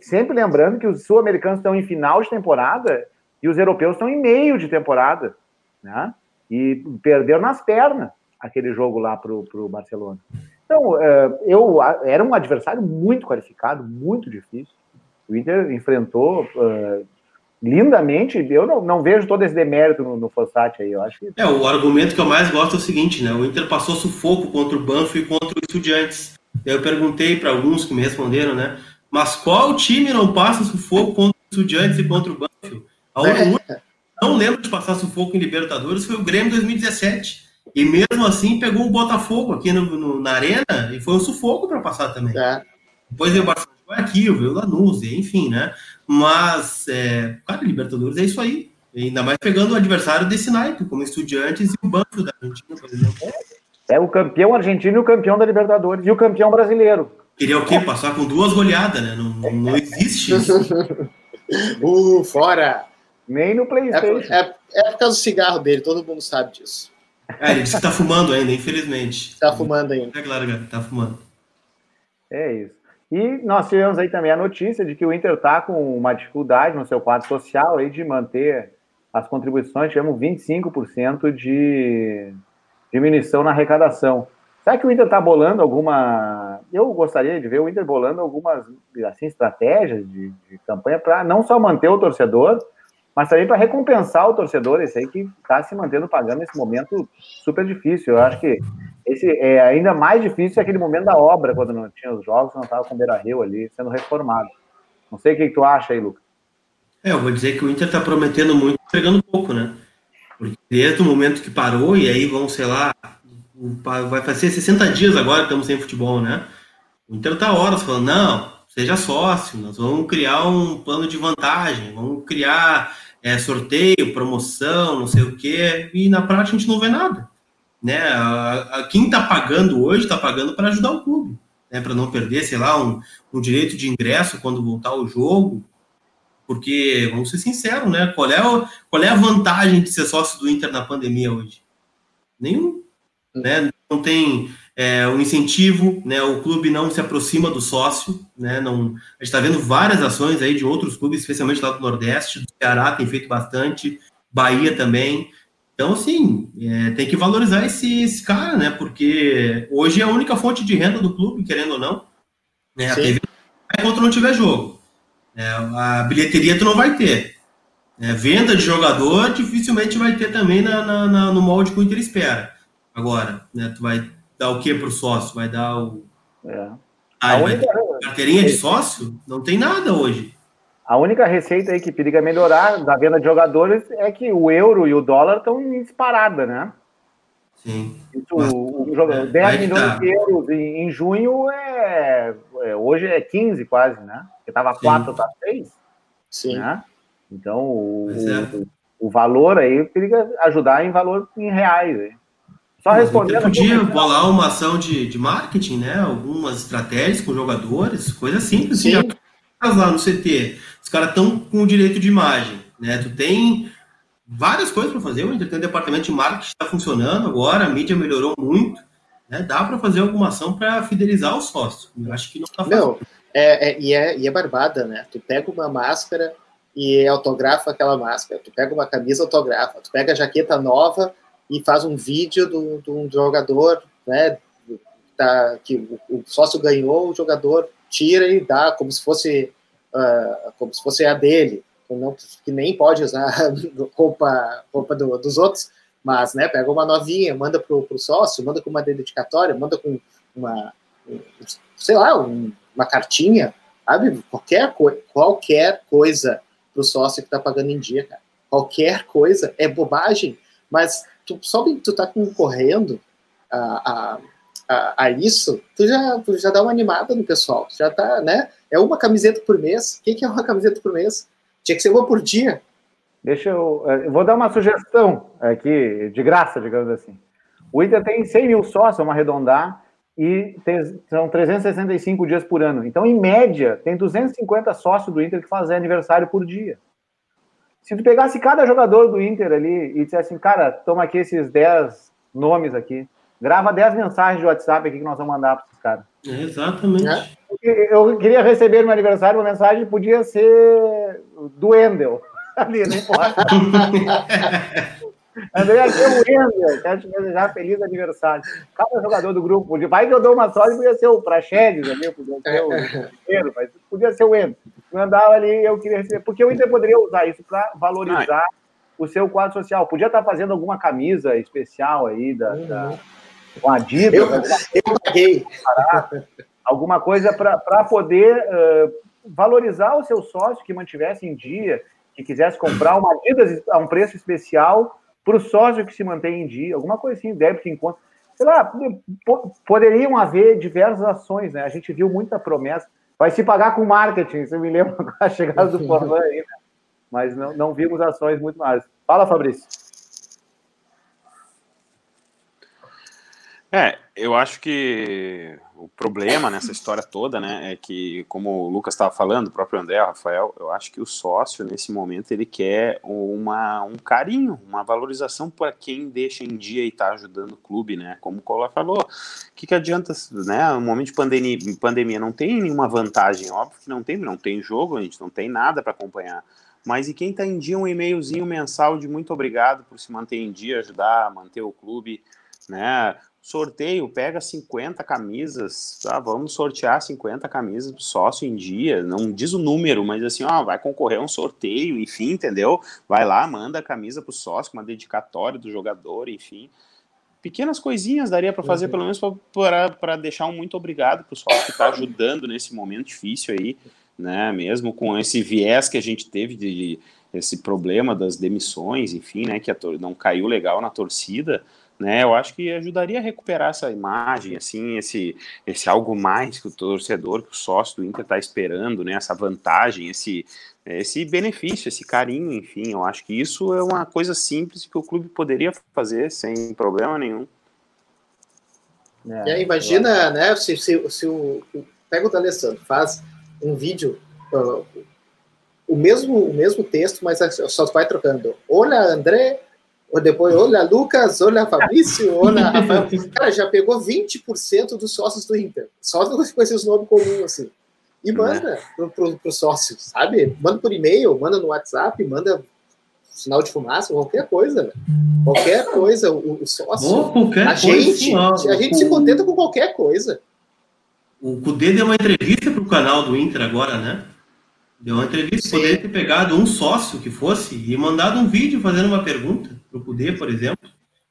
sempre lembrando que os sul-americanos estão em final de temporada e os europeus estão em meio de temporada, né? E perderam nas pernas aquele jogo lá para o Barcelona. Então, é, eu era um adversário muito qualificado, muito difícil. O Inter enfrentou é, lindamente, eu não, não vejo todo esse demérito no, no Fossati aí, eu acho que... É, o argumento que eu mais gosto é o seguinte, né, o Inter passou sufoco contra o Banfield e contra os Estudiantes. Eu perguntei para alguns que me responderam, né, mas qual time não passa sufoco contra os Estudiantes e contra o Banfield? A única, não lembro de passar sufoco em Libertadores, foi o Grêmio 2017. E mesmo assim pegou o Botafogo aqui no, no na arena e foi um sufoco para passar também. É. Depois veio o Barcelona de Guayaquil, veio o Lanús, enfim, né? Mas, é, cara, Libertadores é isso aí. Ainda mais pegando o adversário desse naipe, como Estudiantes e o Banco da Argentina, por exemplo. É o campeão argentino e o campeão da Libertadores. E o campeão brasileiro. Queria o quê? Passar com duas goleadas, né? Não, não existe isso. uh, fora! Nem no Playstation. É, é, é, por causa do cigarro dele, todo mundo sabe disso. É, ele disse que tá fumando ainda, infelizmente. Tá fumando ainda. É claro, cara, tá fumando. É isso. E nós tivemos aí também a notícia de que o Inter está com uma dificuldade no seu quadro social aí de manter as contribuições, tivemos 25% de diminuição na arrecadação. Será que o Inter está bolando alguma. Eu gostaria de ver o Inter bolando algumas assim, estratégias de, de campanha para não só manter o torcedor, mas também para recompensar o torcedor, esse aí que está se mantendo pagando nesse momento super difícil. Eu acho que esse é ainda mais difícil aquele momento da obra, quando não tinha os jogos, não estava com o Beira Rio ali sendo reformado. Não sei o que, que tu acha aí, Lucas. É, eu vou dizer que o Inter está prometendo muito, entregando pouco, né? Porque desde o momento que parou, e aí vão, sei lá, vai fazer 60 dias agora que estamos sem futebol, né? O Inter está horas falando, não, seja sócio, nós vamos criar um plano de vantagem, vamos criar é, sorteio, promoção, não sei o quê, e na prática a gente não vê nada. Né? A, a quem está pagando hoje está pagando para ajudar o clube, né? para não perder, sei lá, um, um direito de ingresso quando voltar o jogo, porque, vamos ser sinceros, né? Qual é, o, qual é a vantagem de ser sócio do Inter na pandemia hoje? Nenhum. Né? Não tem é, o incentivo, né? O clube não se aproxima do sócio, né? Não, a gente está vendo várias ações aí de outros clubes, especialmente lá do Nordeste, do Ceará tem feito bastante, Bahia também. Então, assim, é, tem que valorizar esse, esse, cara, né? Porque hoje é a única fonte de renda do clube, querendo ou não. Né? A TV enquanto não tiver jogo. É, a bilheteria tu não vai ter. É, venda de jogador dificilmente vai ter também na, na, na, no molde que o Inter espera. agora, né? Tu vai dar o que para o sócio? Vai dar o. É. Ah, vai ter carteirinha de sócio? Não tem nada hoje. A única receita aí que periga melhorar da venda de jogadores é que o euro e o dólar estão em disparada, né? Sim. Isso, o, o jogador, é, 10 milhões de euros em, em junho é, é, Hoje é 15 quase, né? Porque estava 4, tá 6. Sim. Né? Então, o, é. o, o, valor aí periga ajudar em valor em reais. Aí. Só respondendo. Você podia bolar uma ação de, de marketing, né? Algumas estratégias com jogadores, coisa simples. Sim. Lá no CT, os caras estão com o direito de imagem, né? Tu tem várias coisas para fazer. O um departamento de marketing está funcionando agora, a mídia melhorou muito. Né? Dá para fazer alguma ação para fidelizar o sócio. Eu acho que não está fazendo. Não, é, é, e, é, e é barbada, né? Tu pega uma máscara e autografa aquela máscara. Tu pega uma camisa, autografa. Tu pega a jaqueta nova e faz um vídeo de um jogador, né? Tá, que o, o, sócio ganhou, o jogador tira e dá como se fosse uh, como se fosse a dele, não, que nem pode usar roupa, roupa do, dos outros, mas né, pega uma novinha, manda pro, pro sócio, manda com uma dedicatória, manda com uma, sei lá, um, uma cartinha, sabe? Qualquer, co qualquer coisa pro sócio que tá pagando em dia, cara. Qualquer coisa é bobagem, mas tu só tu tá concorrendo a, a, a, a, isso, tu já, tu já dá uma animada no pessoal, já tá, né? É uma camiseta por mês. O que, que é uma camiseta por mês? Tinha que ser uma por dia. Deixa eu, eu vou dar uma sugestão aqui, de graça, digamos assim. O Inter tem 100 mil sócios, vamos arredondar, e são 365 dias por ano. Então, em média, tem 250 sócios do Inter que fazem aniversário por dia. Se tu pegasse cada jogador do Inter ali e dissesse assim, cara, toma aqui esses 10 nomes aqui, grava 10 mensagens de WhatsApp aqui que nós vamos mandar para esses caras. exatamente. É? Eu queria receber no meu aniversário uma mensagem, podia ser do Wendel. Ali, não importa. André, é Wendel, quero te desejar feliz aniversário. Cada jogador do grupo, vai que eu dou uma sorte, podia ser o Praxedes ali, podia ser o primeiro, mas podia ser o Wendel. Mandava ali, eu queria receber, porque o Inter poderia usar isso para valorizar o seu quadro social. Podia estar fazendo alguma camisa especial aí da, uhum. da com a Adidas. Eu, eu paguei. Alguma coisa para poder uh, valorizar o seu sócio que mantivesse em dia, que quisesse comprar uma Adidas a um preço especial para o sócio que se mantém em dia, alguma coisa assim, débito em conta. Sei lá, poderiam haver diversas ações, né? A gente viu muita promessa. Vai se pagar com marketing, você me lembra a chegada do Forlan aí, né? Mas não, não vimos ações muito mais. Fala, Fabrício. É, eu acho que o problema nessa história toda, né, é que, como o Lucas estava falando, o próprio André, o Rafael, eu acho que o sócio, nesse momento, ele quer uma, um carinho, uma valorização para quem deixa em dia e está ajudando o clube, né, como o Cola falou. O que, que adianta, né, no momento de pandemia, pandemia não tem nenhuma vantagem, óbvio que não tem, não tem jogo, a gente não tem nada para acompanhar. Mas e quem está em dia, um e-mailzinho mensal de muito obrigado por se manter em dia, ajudar, manter o clube, né? Sorteio, pega 50 camisas, tá? Vamos sortear 50 camisas do sócio em dia. Não diz o número, mas assim, ó, vai concorrer a um sorteio, enfim, entendeu? Vai lá, manda a camisa pro sócio, com uma dedicatória do jogador, enfim. Pequenas coisinhas daria para fazer, uhum. pelo menos para deixar um muito obrigado pro sócio que está ajudando nesse momento difícil aí, né? Mesmo com esse viés que a gente teve de, de esse problema das demissões, enfim, né? Que a, não caiu legal na torcida né? Eu acho que ajudaria a recuperar essa imagem, assim, esse, esse algo mais que o torcedor, que o sócio do Inter está esperando, né? Essa vantagem, esse, esse benefício, esse carinho, enfim. Eu acho que isso é uma coisa simples que o clube poderia fazer sem problema nenhum. É, aí, imagina, né? Se, se, se o, o pega o D'Alessandro, faz um vídeo uh, o mesmo o mesmo texto, mas só vai trocando. Olha, André, ou depois, olha Lucas, olha Fabrício, olha Rafael. Cara, já pegou 20% dos sócios do Inter. Só com esses nomes comuns, assim. E né? manda pro, pro, pro sócio, sabe? Manda por e-mail, manda no WhatsApp, manda sinal de fumaça, qualquer coisa, Qualquer coisa, o, o sócio. Oh, a gente, coisa, a gente se contenta com qualquer coisa. O Cudê deu uma entrevista pro canal do Inter agora, né? Deu uma entrevista, Sim. poderia ter pegado um sócio que fosse e mandado um vídeo fazendo uma pergunta para o Cudê, por exemplo,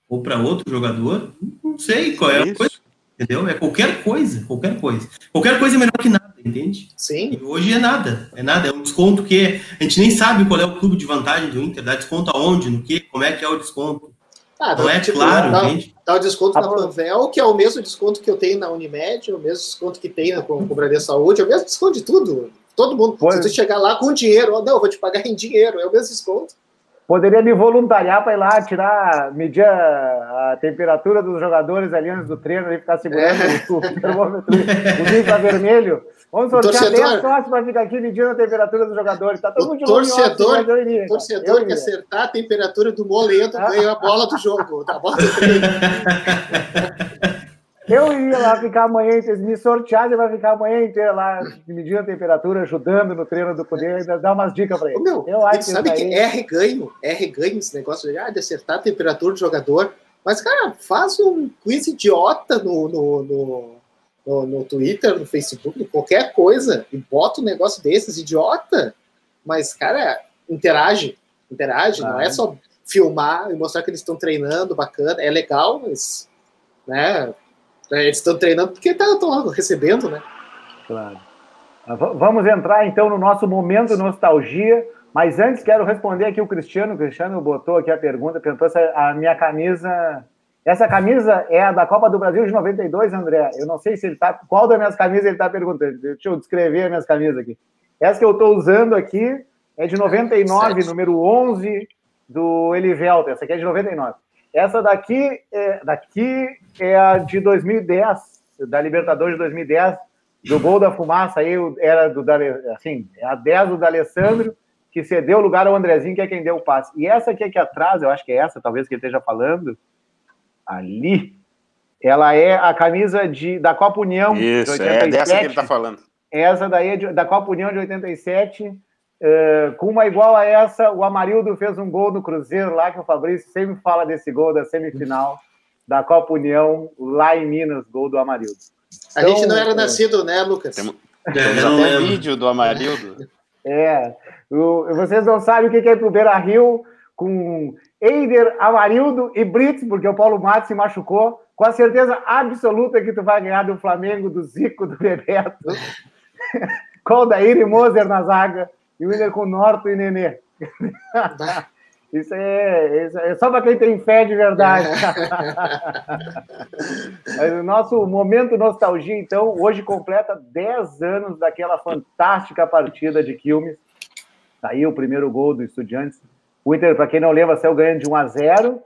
ou para outro jogador, não sei qual é a coisa, entendeu? É qualquer coisa, qualquer coisa. Qualquer coisa é melhor que nada, entende? Sim. E hoje é nada, é nada, é um desconto que a gente nem sabe qual é o clube de vantagem do Inter, dá desconto aonde, no que, como é que é o desconto. Ah, não é tipo, claro, dá, entende? Dá o desconto na Panvel, que é o mesmo desconto que eu tenho na Unimed, o mesmo desconto que tem o Bradesco Saúde, é o mesmo desconto de tudo. Todo mundo, pois. se tu chegar lá com dinheiro, não, eu vou te pagar em dinheiro, é o mesmo desconto. Poderia me voluntariar para ir lá tirar, medir a, a, temperatura dos jogadores ali antes do treino e ficar segurando é. o, o termômetro, o infravermelho. Vamos sortear 10 sócios para ficar aqui medindo a temperatura dos jogadores. Tá todo mundo torcedor, off, iria, torcedor que acertar a temperatura do moledo ah. ganha a bola do jogo, da bola do treino. Eu ia lá ficar amanhã inteira, me sortear, você vai ficar amanhã inteira lá medindo a temperatura, ajudando no treino do poder, dar umas dicas para ele. Meu, eu acho sabe que, que é reganho, é reganho esse negócio de, ah, de acertar a temperatura do jogador. Mas, cara, faz um quiz idiota no, no, no, no, no Twitter, no Facebook, qualquer coisa, e bota um negócio desses, idiota. Mas, cara, interage, interage, ah, não é só filmar e mostrar que eles estão treinando, bacana, é legal, mas, né, né? Eles estão treinando porque estão tá, recebendo, né? Claro. Ah, vamos entrar então no nosso momento nostalgia, mas antes quero responder aqui o Cristiano. O Cristiano botou aqui a pergunta, perguntou se a minha camisa. Essa camisa é a da Copa do Brasil de 92, André. Eu não sei se ele tá. Qual das minhas camisas ele está perguntando? Deixa eu descrever as minhas camisas aqui. Essa que eu estou usando aqui é de 99, número 11 do Elivelto. Essa aqui é de 99. Essa daqui é, daqui é a de 2010, da Libertadores de 2010, do gol da fumaça aí, era do assim, é a 10 do D'Alessandro, que cedeu o lugar ao Andrezinho, que é quem deu o passe. E essa aqui, aqui atrás, eu acho que é essa, talvez que ele esteja falando, ali, ela é a camisa de, da Copa União Isso, de 87. é dessa que ele está falando. Essa daí é de, da Copa União de 87, Uh, com uma igual a essa, o Amarildo fez um gol no Cruzeiro lá, que o Fabrício sempre fala desse gol da semifinal da Copa União, lá em Minas, gol do Amarildo. A então, gente não era é... nascido, né, Lucas? Temos, temos até vídeo do Amarildo. É, o, vocês não sabem o que é ir pro Beira Rio com Eider, Amarildo e Brits, porque o Paulo Matos se machucou. Com a certeza absoluta que tu vai ganhar do Flamengo, do Zico, do Bebeto, com o Daír e Moser na zaga e o Inter com Norton e Nenê. Isso é, isso é só para quem tem fé de verdade. o nosso momento nostalgia, então, hoje completa 10 anos daquela fantástica partida de Quilmes. Saiu o primeiro gol do Estudiantes. O Inter, para quem não lembra, saiu ganhando de 1 a 0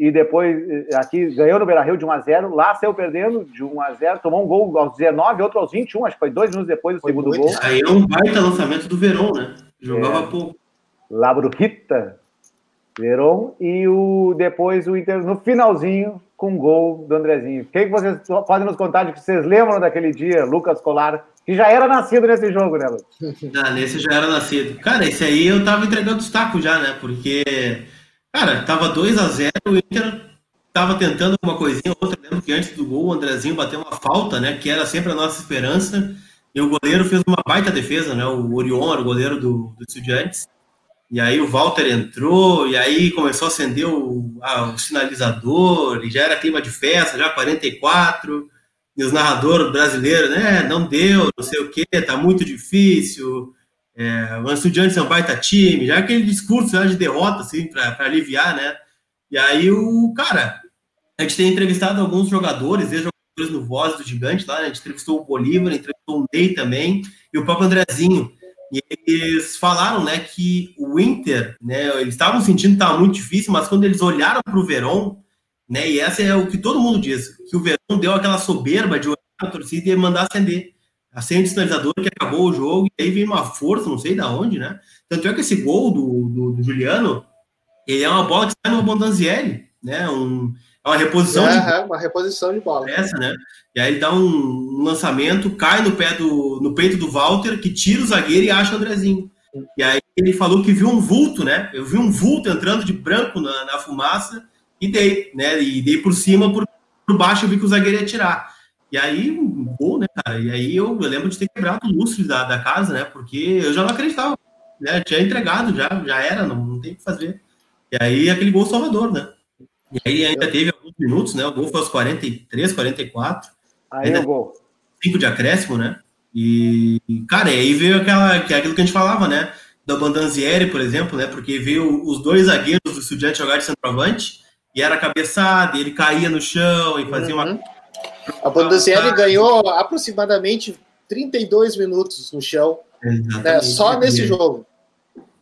e depois eh, aqui ganhou no Beira-Rio de 1 a 0 lá saiu perdendo de 1 a 0 tomou um gol aos 19, outro aos 21, acho que foi dois minutos depois do foi segundo muito. gol. Aí é um baita lançamento do Verón, né? Jogava é. pouco. Labrujita, Verón, e o, depois o Inter no finalzinho com o gol do Andrezinho. O que, que vocês podem nos contar de que vocês lembram daquele dia, Lucas Colar, que já era nascido nesse jogo, né, Lucas? Ah, nesse já era nascido. Cara, esse aí eu tava entregando os tacos já, né? Porque Cara, tava 2 a 0 o Inter tava tentando uma coisinha, outra. Lembro que antes do gol o Andrezinho bateu uma falta, né? Que era sempre a nossa esperança. E o goleiro fez uma baita defesa, né? O Orion o goleiro do, do Estudiantes. E aí o Walter entrou, e aí começou a acender o, a, o sinalizador, e já era clima de festa, já 44. E os narradores brasileiros, né? Não deu, não sei o quê, tá muito difícil. É, o Estudiantes é um baita time, já aquele discurso já de derrota, assim, para aliviar, né? E aí o cara, a gente tem entrevistado alguns jogadores, ex-jogadores no Voz do Gigante lá, né? a gente entrevistou o Bolívar, entrevistou o Ney também, e o próprio Andrezinho. E eles falaram, né, que o Inter, né, eles estavam sentindo que estava muito difícil, mas quando eles olharam para o Verón, né, e essa é o que todo mundo diz, que o Verón deu aquela soberba de olhar a torcida e mandar acender acende o sinalizador que acabou o jogo, e aí vem uma força, não sei da onde, né? Tanto é que esse gol do, do, do Juliano, ele é uma bola que sai no Bondanzieri, né? Um, é uma reposição é, de... É, uma reposição de bola. Essa, né? E aí ele dá um, lançamento, cai no pé do no peito do Walter, que tira o zagueiro e acha o Andrezinho. E aí ele falou que viu um vulto, né? Eu vi um vulto entrando de branco na, na fumaça e dei, né? E dei por cima, por, por baixo eu vi que o zagueiro ia tirar. E aí, gol, né, cara? E aí eu, eu, lembro de ter quebrado o lustre da, da casa, né? Porque eu já não acreditava. Né? Tinha entregado, já, já era, não, não tem o que fazer. E aí aquele gol salvador, né? E aí ainda teve alguns minutos, né? O gol foi aos 43, 44. Aí ainda o gol. Cinco de acréscimo, né? E, cara, aí veio aquela, que é aquilo que a gente falava, né? Da Bandanzieri, por exemplo, né? Porque veio os dois zagueiros do Estudiante jogar de centroavante e era cabeçada, e ele caía no chão e fazia uhum. uma. A Bandanzieri ganhou aproximadamente 32 minutos no chão, né? só nesse jogo.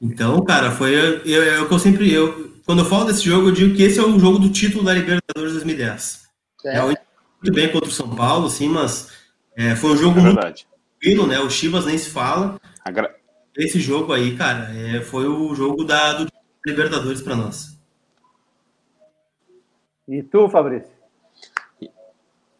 Então, cara, foi é o que eu sempre. Eu, quando eu falo desse jogo, eu digo que esse é o jogo do título da Libertadores 2010. É, é muito bem contra o São Paulo, sim, mas é, foi um jogo é muito tranquilo, né? O Chivas nem se fala. Agra... Esse jogo aí, cara, é, foi o jogo da do Libertadores para nós. E tu, Fabrício?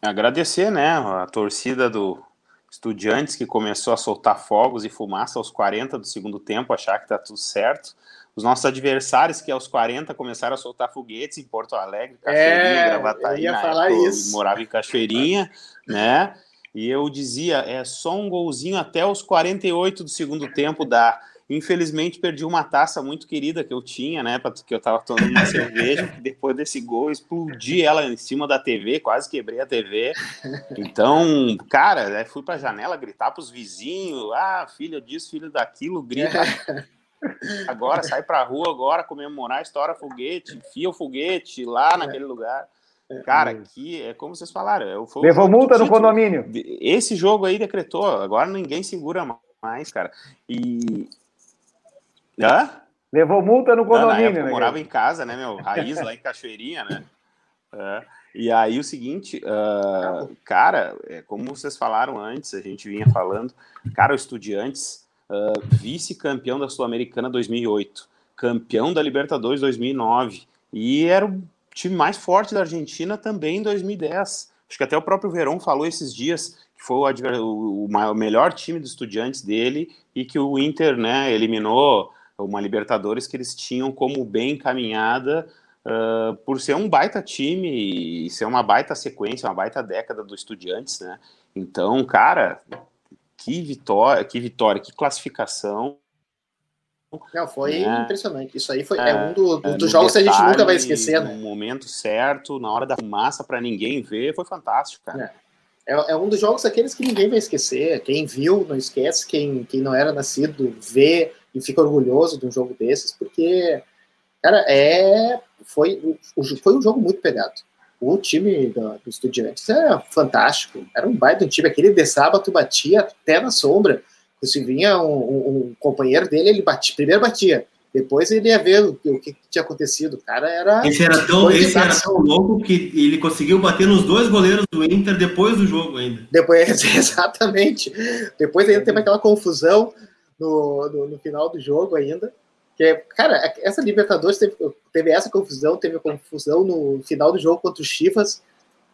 Agradecer, né, a torcida do Estudiantes que começou a soltar fogos e fumaça aos 40 do segundo tempo, achar que tá tudo certo. Os nossos adversários, que aos 40 começaram a soltar foguetes em Porto Alegre, Cachoeirinha, é, Gravataí, eu ia falar isso. morava em Cachoeirinha, né? E eu dizia, é só um golzinho até os 48 do segundo tempo dá. Infelizmente perdi uma taça muito querida que eu tinha, né, que eu tava tomando uma cerveja, que depois desse gol explodi ela em cima da TV, quase quebrei a TV. Então, cara, fui pra janela gritar pros vizinhos, ah, filho disso, filho daquilo, grita. Agora sai pra rua agora comemorar, estoura foguete, enfia o foguete lá naquele lugar. Cara, aqui é como vocês falaram. É Levou multa no condomínio. Esse jogo aí decretou, agora ninguém segura mais, cara. E. Hã? Levou multa no condomínio, Não, né? morava em casa, né, meu? Raiz lá em Cachoeirinha, né? É. E aí o seguinte, uh, cara, é, como vocês falaram antes, a gente vinha falando, cara, o Estudiantes, uh, vice-campeão da Sul-Americana 2008, campeão da Libertadores 2009, e era o time mais forte da Argentina também em 2010. Acho que até o próprio Verón falou esses dias que foi o, o, o melhor time dos estudiantes dele e que o Inter né, eliminou uma Libertadores que eles tinham como bem encaminhada uh, por ser um baita time e ser uma baita sequência, uma baita década do Estudiantes, né? Então, cara, que vitória, que vitória, que classificação. Não, foi né? impressionante. Isso aí foi, é, é um do, é, dos jogos detalhe, que a gente nunca vai esquecer, né? No momento certo, na hora da massa para ninguém ver, foi fantástico, cara. É. é. É, um dos jogos aqueles que ninguém vai esquecer. Quem viu, não esquece. Quem, quem não era nascido, vê e fica orgulhoso de um jogo desses, porque, cara, é, foi, foi um jogo muito pegado. O time do, do Estudiantes era fantástico. Era um baita um time. Aquele de sábado batia até na sombra se vinha um, um, um, companheiro dele, ele batia, primeiro batia, depois ele ia ver o, o que tinha acontecido. O cara era. Esse era tão, esse era tão louco que ele conseguiu bater nos dois goleiros do Inter depois do jogo ainda. Depois, exatamente. Depois ainda teve aquela confusão no, no, no final do jogo ainda. Que, cara, essa Libertadores teve, teve essa confusão, teve confusão no final do jogo contra o Chivas.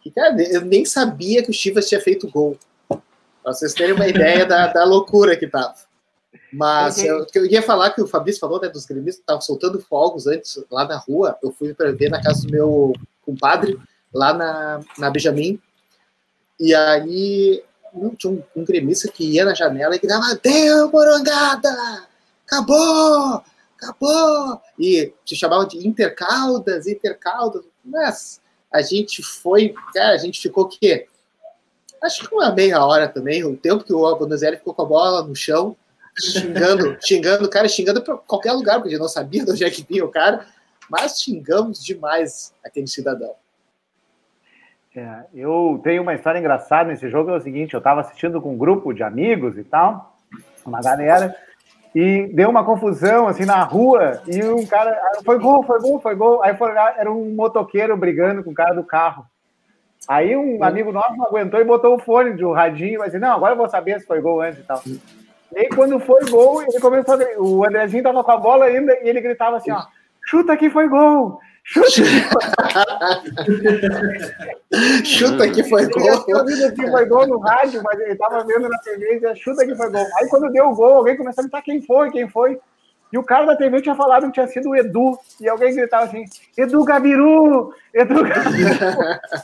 Que, cara, eu nem sabia que o Chivas tinha feito gol. Pra vocês terem uma ideia da, da loucura que tava. Mas uhum. eu, eu ia falar que o Fabrício falou, né, dos gremistas que estavam soltando fogos antes lá na rua. Eu fui para ver na casa do meu compadre, lá na, na Benjamin. E aí tinha um, um gremista que ia na janela e gritava: Deu, morangada! Acabou! Acabou! E se chamava de Intercaldas, Intercaldas. Mas a gente foi, cara, a gente ficou o quê? acho que uma meia hora também, o tempo que o Bonazeri ficou com a bola no chão, xingando, xingando o cara, xingando para qualquer lugar, porque a gente não sabia de onde é que vinha o cara, mas xingamos demais aquele cidadão. É, eu tenho uma história engraçada nesse jogo, é o seguinte, eu estava assistindo com um grupo de amigos e tal, uma galera, e deu uma confusão assim na rua, e um cara, foi gol, foi gol, foi gol, aí foi, era um motoqueiro brigando com o cara do carro. Aí um amigo nosso não aguentou e botou o fone de um radinho, mas assim, não, agora eu vou saber se foi gol antes e tal. E aí, quando foi gol, ele começou a... O Andrezinho tava com a bola ainda e ele gritava assim, ó, chuta que foi gol! Chuta que foi gol! Tinha ouvido que foi gol no rádio, mas ele tava vendo na TV e dizia, chuta que foi gol. Aí quando deu o gol, alguém começou a gritar quem foi, quem foi. E o cara da TV tinha falado que tinha sido o Edu. E alguém gritava assim: Edu Gabiru! Edu Gabiru!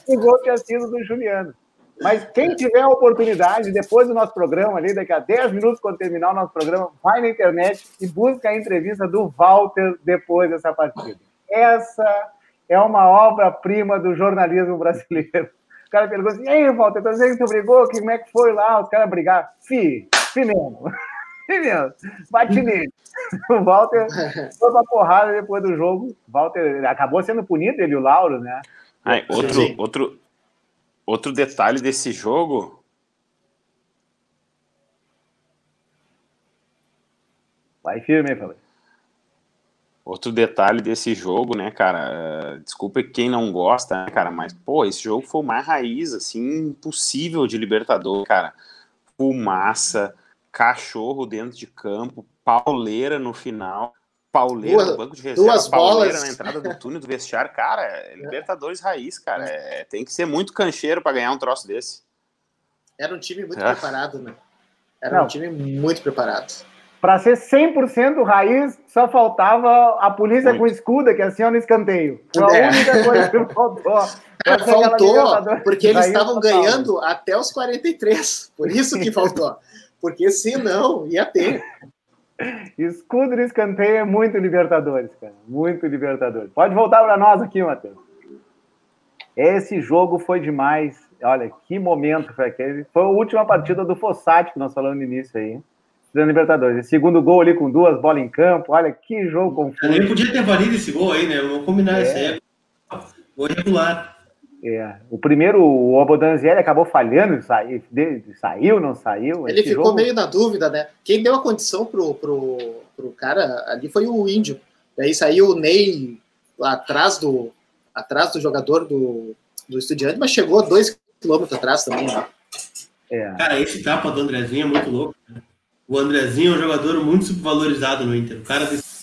o gol tinha sido do Juliano. Mas quem tiver a oportunidade, depois do nosso programa, ali, daqui a 10 minutos, quando terminar o nosso programa, vai na internet e busca a entrevista do Walter depois dessa partida. Essa é uma obra-prima do jornalismo brasileiro. O cara pergunta assim, ei, Walter, tá dizendo que tu brigou? Como é que foi lá? Os caras brigaram. Fi, fi mesmo. Fi mesmo. Bate nele. O Walter foi pra porrada depois do jogo. Walter acabou sendo punido, ele e o Lauro, né? Ai, outro, outro, outro detalhe desse jogo Vai firme, falei. Outro detalhe desse jogo, né, cara? Uh, desculpa quem não gosta, né, cara, mas, pô, esse jogo foi o mais raiz, assim, impossível de Libertador, cara. Fumaça, cachorro dentro de campo, pauleira no final, pauleira duas, no banco de reserva, duas pauleira bolas. na entrada do túnel do vestiário. Cara, é Libertadores raiz, cara. É, tem que ser muito cancheiro para ganhar um troço desse. Era um time muito é. preparado, né? Era não. um time muito preparado. Para ser 100% raiz, só faltava a polícia Muito. com escuda, que é assim no escanteio. Foi a é. única coisa que faltou. Faltou, porque eles estavam ganhando até os 43. Por isso que faltou. Porque senão ia ter. Escudo no escanteio é muito Libertadores, cara. Muito Libertadores. Pode voltar para nós aqui, Matheus. Esse jogo foi demais. Olha, que momento foi aquele. Foi a última partida do Fossati que nós falamos no início aí da Libertadores. Segundo gol ali com duas bolas em campo. Olha que jogo confuso. Ele podia ter valido esse gol aí, né? Vamos combinar é. isso aí. Gol regular. É. O primeiro, o Obodanzieri acabou falhando, saiu, saiu não saiu? Ele ficou jogo... meio na dúvida, né? Quem deu a condição pro, pro, pro cara ali foi o Índio. Daí saiu o Ney atrás do, atrás do jogador do, do Estudiante, mas chegou dois quilômetros atrás também, né? É. Cara, esse tapa do Andrezinho é muito louco. Né? O Andrezinho é um jogador muito subvalorizado no Inter. O cara desse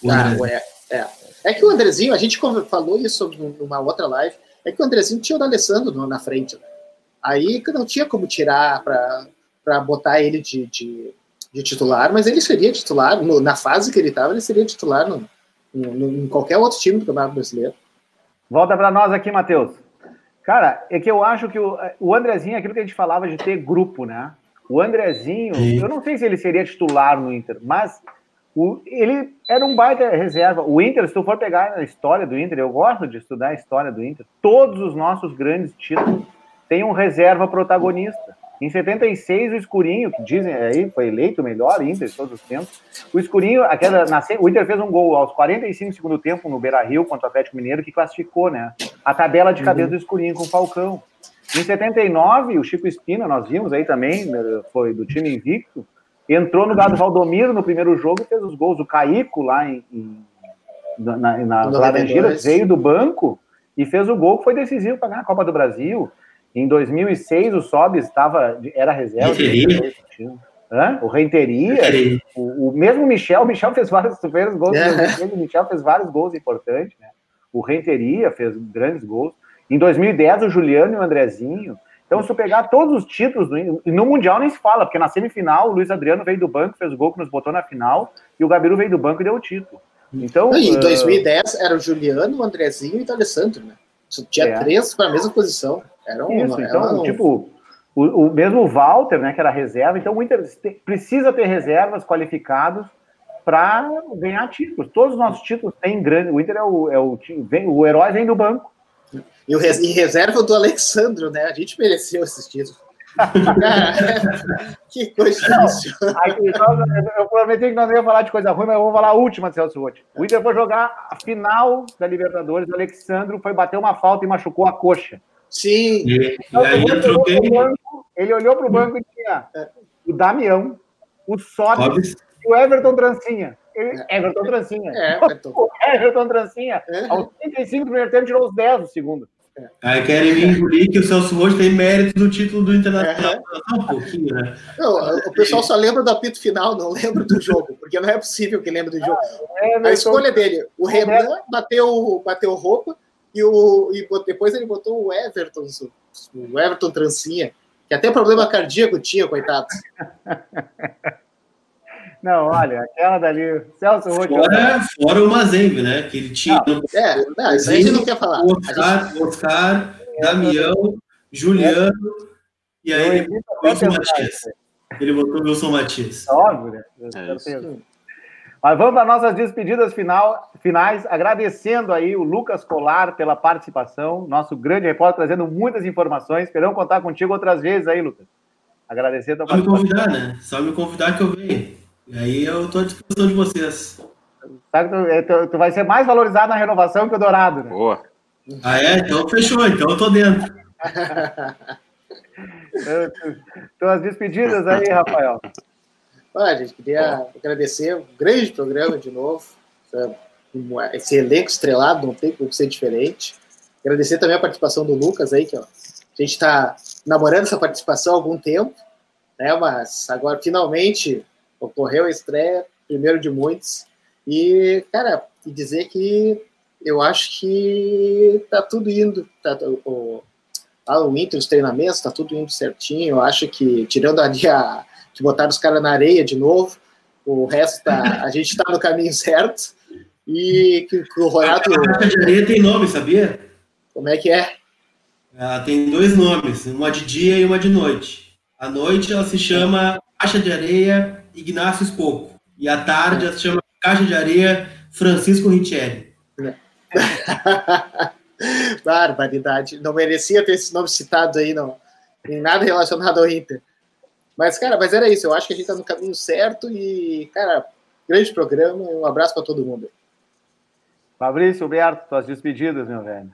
o ah, é, é. é que o Andrezinho, a gente falou isso numa outra live, é que o Andrezinho tinha o D'Alessandro na frente. Né? Aí não tinha como tirar para botar ele de, de, de, titular, mas ele seria titular, no, na fase que ele estava, ele seria titular no, no, em qualquer outro time do Campeonato Brasileiro. Volta para nós aqui, Matheus. Cara, é que eu acho que o, o Andrezinho é aquilo que a gente falava de ter grupo, né? O Andrezinho, Sim. eu não sei se ele seria titular no Inter, mas o, ele era um baita reserva. O Inter, se tu for pegar a história do Inter, eu gosto de estudar a história do Inter, todos os nossos grandes títulos têm um reserva protagonista. Em 76, o Escurinho, que dizem aí, foi eleito o melhor Inter de todos os tempos. O Escurinho, aquela, na, o Inter fez um gol aos 45 segundo tempo no Beira Rio contra o Atlético Mineiro, que classificou, né? A tabela de cabeça uhum. do Escurinho com o Falcão. Em 79, o Chico Espina, nós vimos aí também, né, foi do time invicto, entrou no lugar do Valdomiro no primeiro jogo e fez os gols. O Caico lá em, em na, na, na Laranjeiras veio do banco e fez o gol que foi decisivo para ganhar a Copa do Brasil. Em 2006, o Sobis estava, era reserva. Hã? O Renteria, o, o, mesmo Michel, o Michel fez vários, fez gols, é. o Michel fez vários gols importantes, né? O Renteria fez grandes gols. Em 2010, o Juliano e o Andrezinho. Então, se eu pegar todos os títulos, no Mundial nem se fala, porque na semifinal o Luiz Adriano veio do banco, fez o gol que nos botou na final, e o Gabiru veio do banco e deu o título. Então, em 2010 uh... era o Juliano, o Andrezinho e o Alessandro, né? Tinha é. três para a mesma posição. Era um, Isso, então, era um... tipo, o, o, mesmo Walter, né, que era reserva, então o Inter precisa ter reservas qualificados para ganhar títulos. Todos os nossos títulos têm grande. O Inter é o, é o, vem, o herói vem do banco. E o res, em reserva do Alexandro, né? A gente mereceu esses títulos. que coisa difícil. eu prometi que nós não ia falar de coisa ruim, mas eu vou falar a última, Celso Rotti. O Inter foi jogar a final da Libertadores. O Alexandro foi bater uma falta e machucou a coxa. Sim. E, então, e aí ele, olhou banco, ele olhou para o banco e tinha o Damião, o Sobis e o Everton Trancinha. Ele, é. Everton Trancinha. É, Everton. O Everton Trancinha, é. aos 35 do primeiro tempo, tirou os 10 do segundo. Aí querem me engolir que o Celso Rocha tem mérito do título do Internacional. É. Um pouquinho, né? Não, o pessoal só lembra do apito final, não lembra do jogo, porque não é possível que lembre do jogo. Ah, a escolha dele, o Renan bateu, bateu roupa e, o, e depois ele botou o Everton, o Everton Trancinha, que até problema cardíaco tinha, coitado. Não, olha, aquela dali. Celso Rocha. Fora, fora o Mazembe, né? Que ele tinha. Não, é, não, isso aí a gente não quer falar. Oscar, gente... Oscar Damião, Juliano, e aí ele botou o Wilson Matias. Ele botou o Wilson Matias. Óbvio, né? É Mas vamos para nossas despedidas final, finais, agradecendo aí o Lucas Colar pela participação, nosso grande repórter, trazendo muitas informações. Esperamos contar contigo outras vezes aí, Lucas. Agradecer a tua Só me convidar, né? Só me convidar que eu venho. E aí eu estou à disposição de vocês. Sabe que tu, é, tu, tu, vai ser mais valorizado na renovação que o Dourado, né? Boa. Ah, é? Então fechou, então eu tô dentro. Tuas despedidas aí, Rafael. Olha, a gente queria Bom. agradecer um grande programa de novo. Esse elenco estrelado não tem como ser diferente. Agradecer também a participação do Lucas aí, que ó, a gente está namorando essa participação há algum tempo, né? Mas agora finalmente ocorreu a estreia, primeiro de muitos. E, cara, dizer que eu acho que tá tudo indo. Tá, o, o Inter, os treinamentos, tá tudo indo certinho. Eu acho que, tirando ali a de botar os caras na areia de novo. O resto tá, a gente está no caminho certo. E que, que o Ronato. A caixa de areia tem nome, sabia? Como é que é? Ela tem dois nomes, uma de dia e uma de noite. À noite ela se chama Caixa de Areia Ignácio Spoco. E à tarde ela se chama Caixa de Areia Francisco Richelli. Barbaridade. Não merecia ter esse nome citado aí, não. Tem nada relacionado ao Inter. Mas, cara, mas era isso. Eu acho que a gente tá no caminho certo e, cara, grande programa. Um abraço para todo mundo. Fabrício, Alberto, tuas despedidas, meu velho.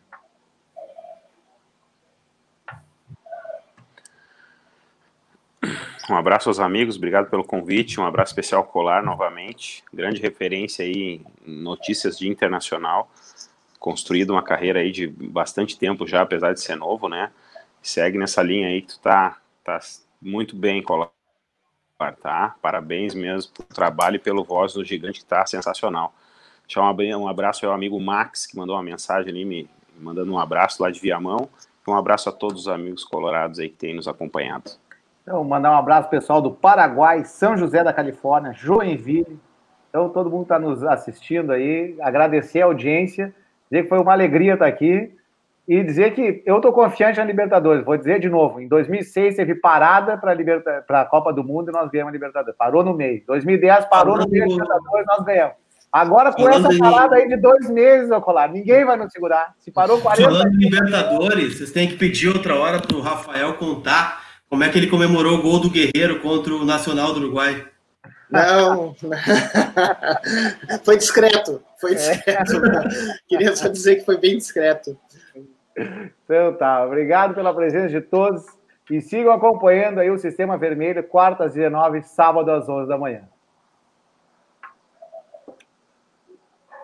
Um abraço aos amigos, obrigado pelo convite. Um abraço especial Colar novamente. Grande referência aí em notícias de internacional. Construído uma carreira aí de bastante tempo já, apesar de ser novo, né? Segue nessa linha aí que tu tá, tá muito bem, Colar, tá? Parabéns mesmo pelo trabalho e pelo voz do gigante que tá sensacional. Deixar um abraço ao amigo Max, que mandou uma mensagem ali, me mandando um abraço lá de Viamão. Um abraço a todos os amigos colorados aí que têm nos acompanhado. Então, mandar um abraço pessoal do Paraguai, São José da Califórnia, Joinville. Então, todo mundo está nos assistindo aí. Agradecer a audiência, dizer que foi uma alegria estar aqui e dizer que eu estou confiante na Libertadores. Vou dizer de novo: em 2006 teve parada para Liberta... a Copa do Mundo e nós ganhamos a Libertadores. Parou no meio. 2010 parou no meio da Libertadores nós ganhamos. Agora, com essa parada aí de dois meses, Colar, ninguém vai nos segurar. Se parou 40 Falando em Libertadores, vocês têm que pedir outra hora para o Rafael contar como é que ele comemorou o gol do Guerreiro contra o Nacional do Uruguai. Não, foi discreto, foi discreto. É. Queria só dizer que foi bem discreto. Então tá, obrigado pela presença de todos e sigam acompanhando aí o Sistema Vermelho, quartas às 19, sábado às 11 da manhã.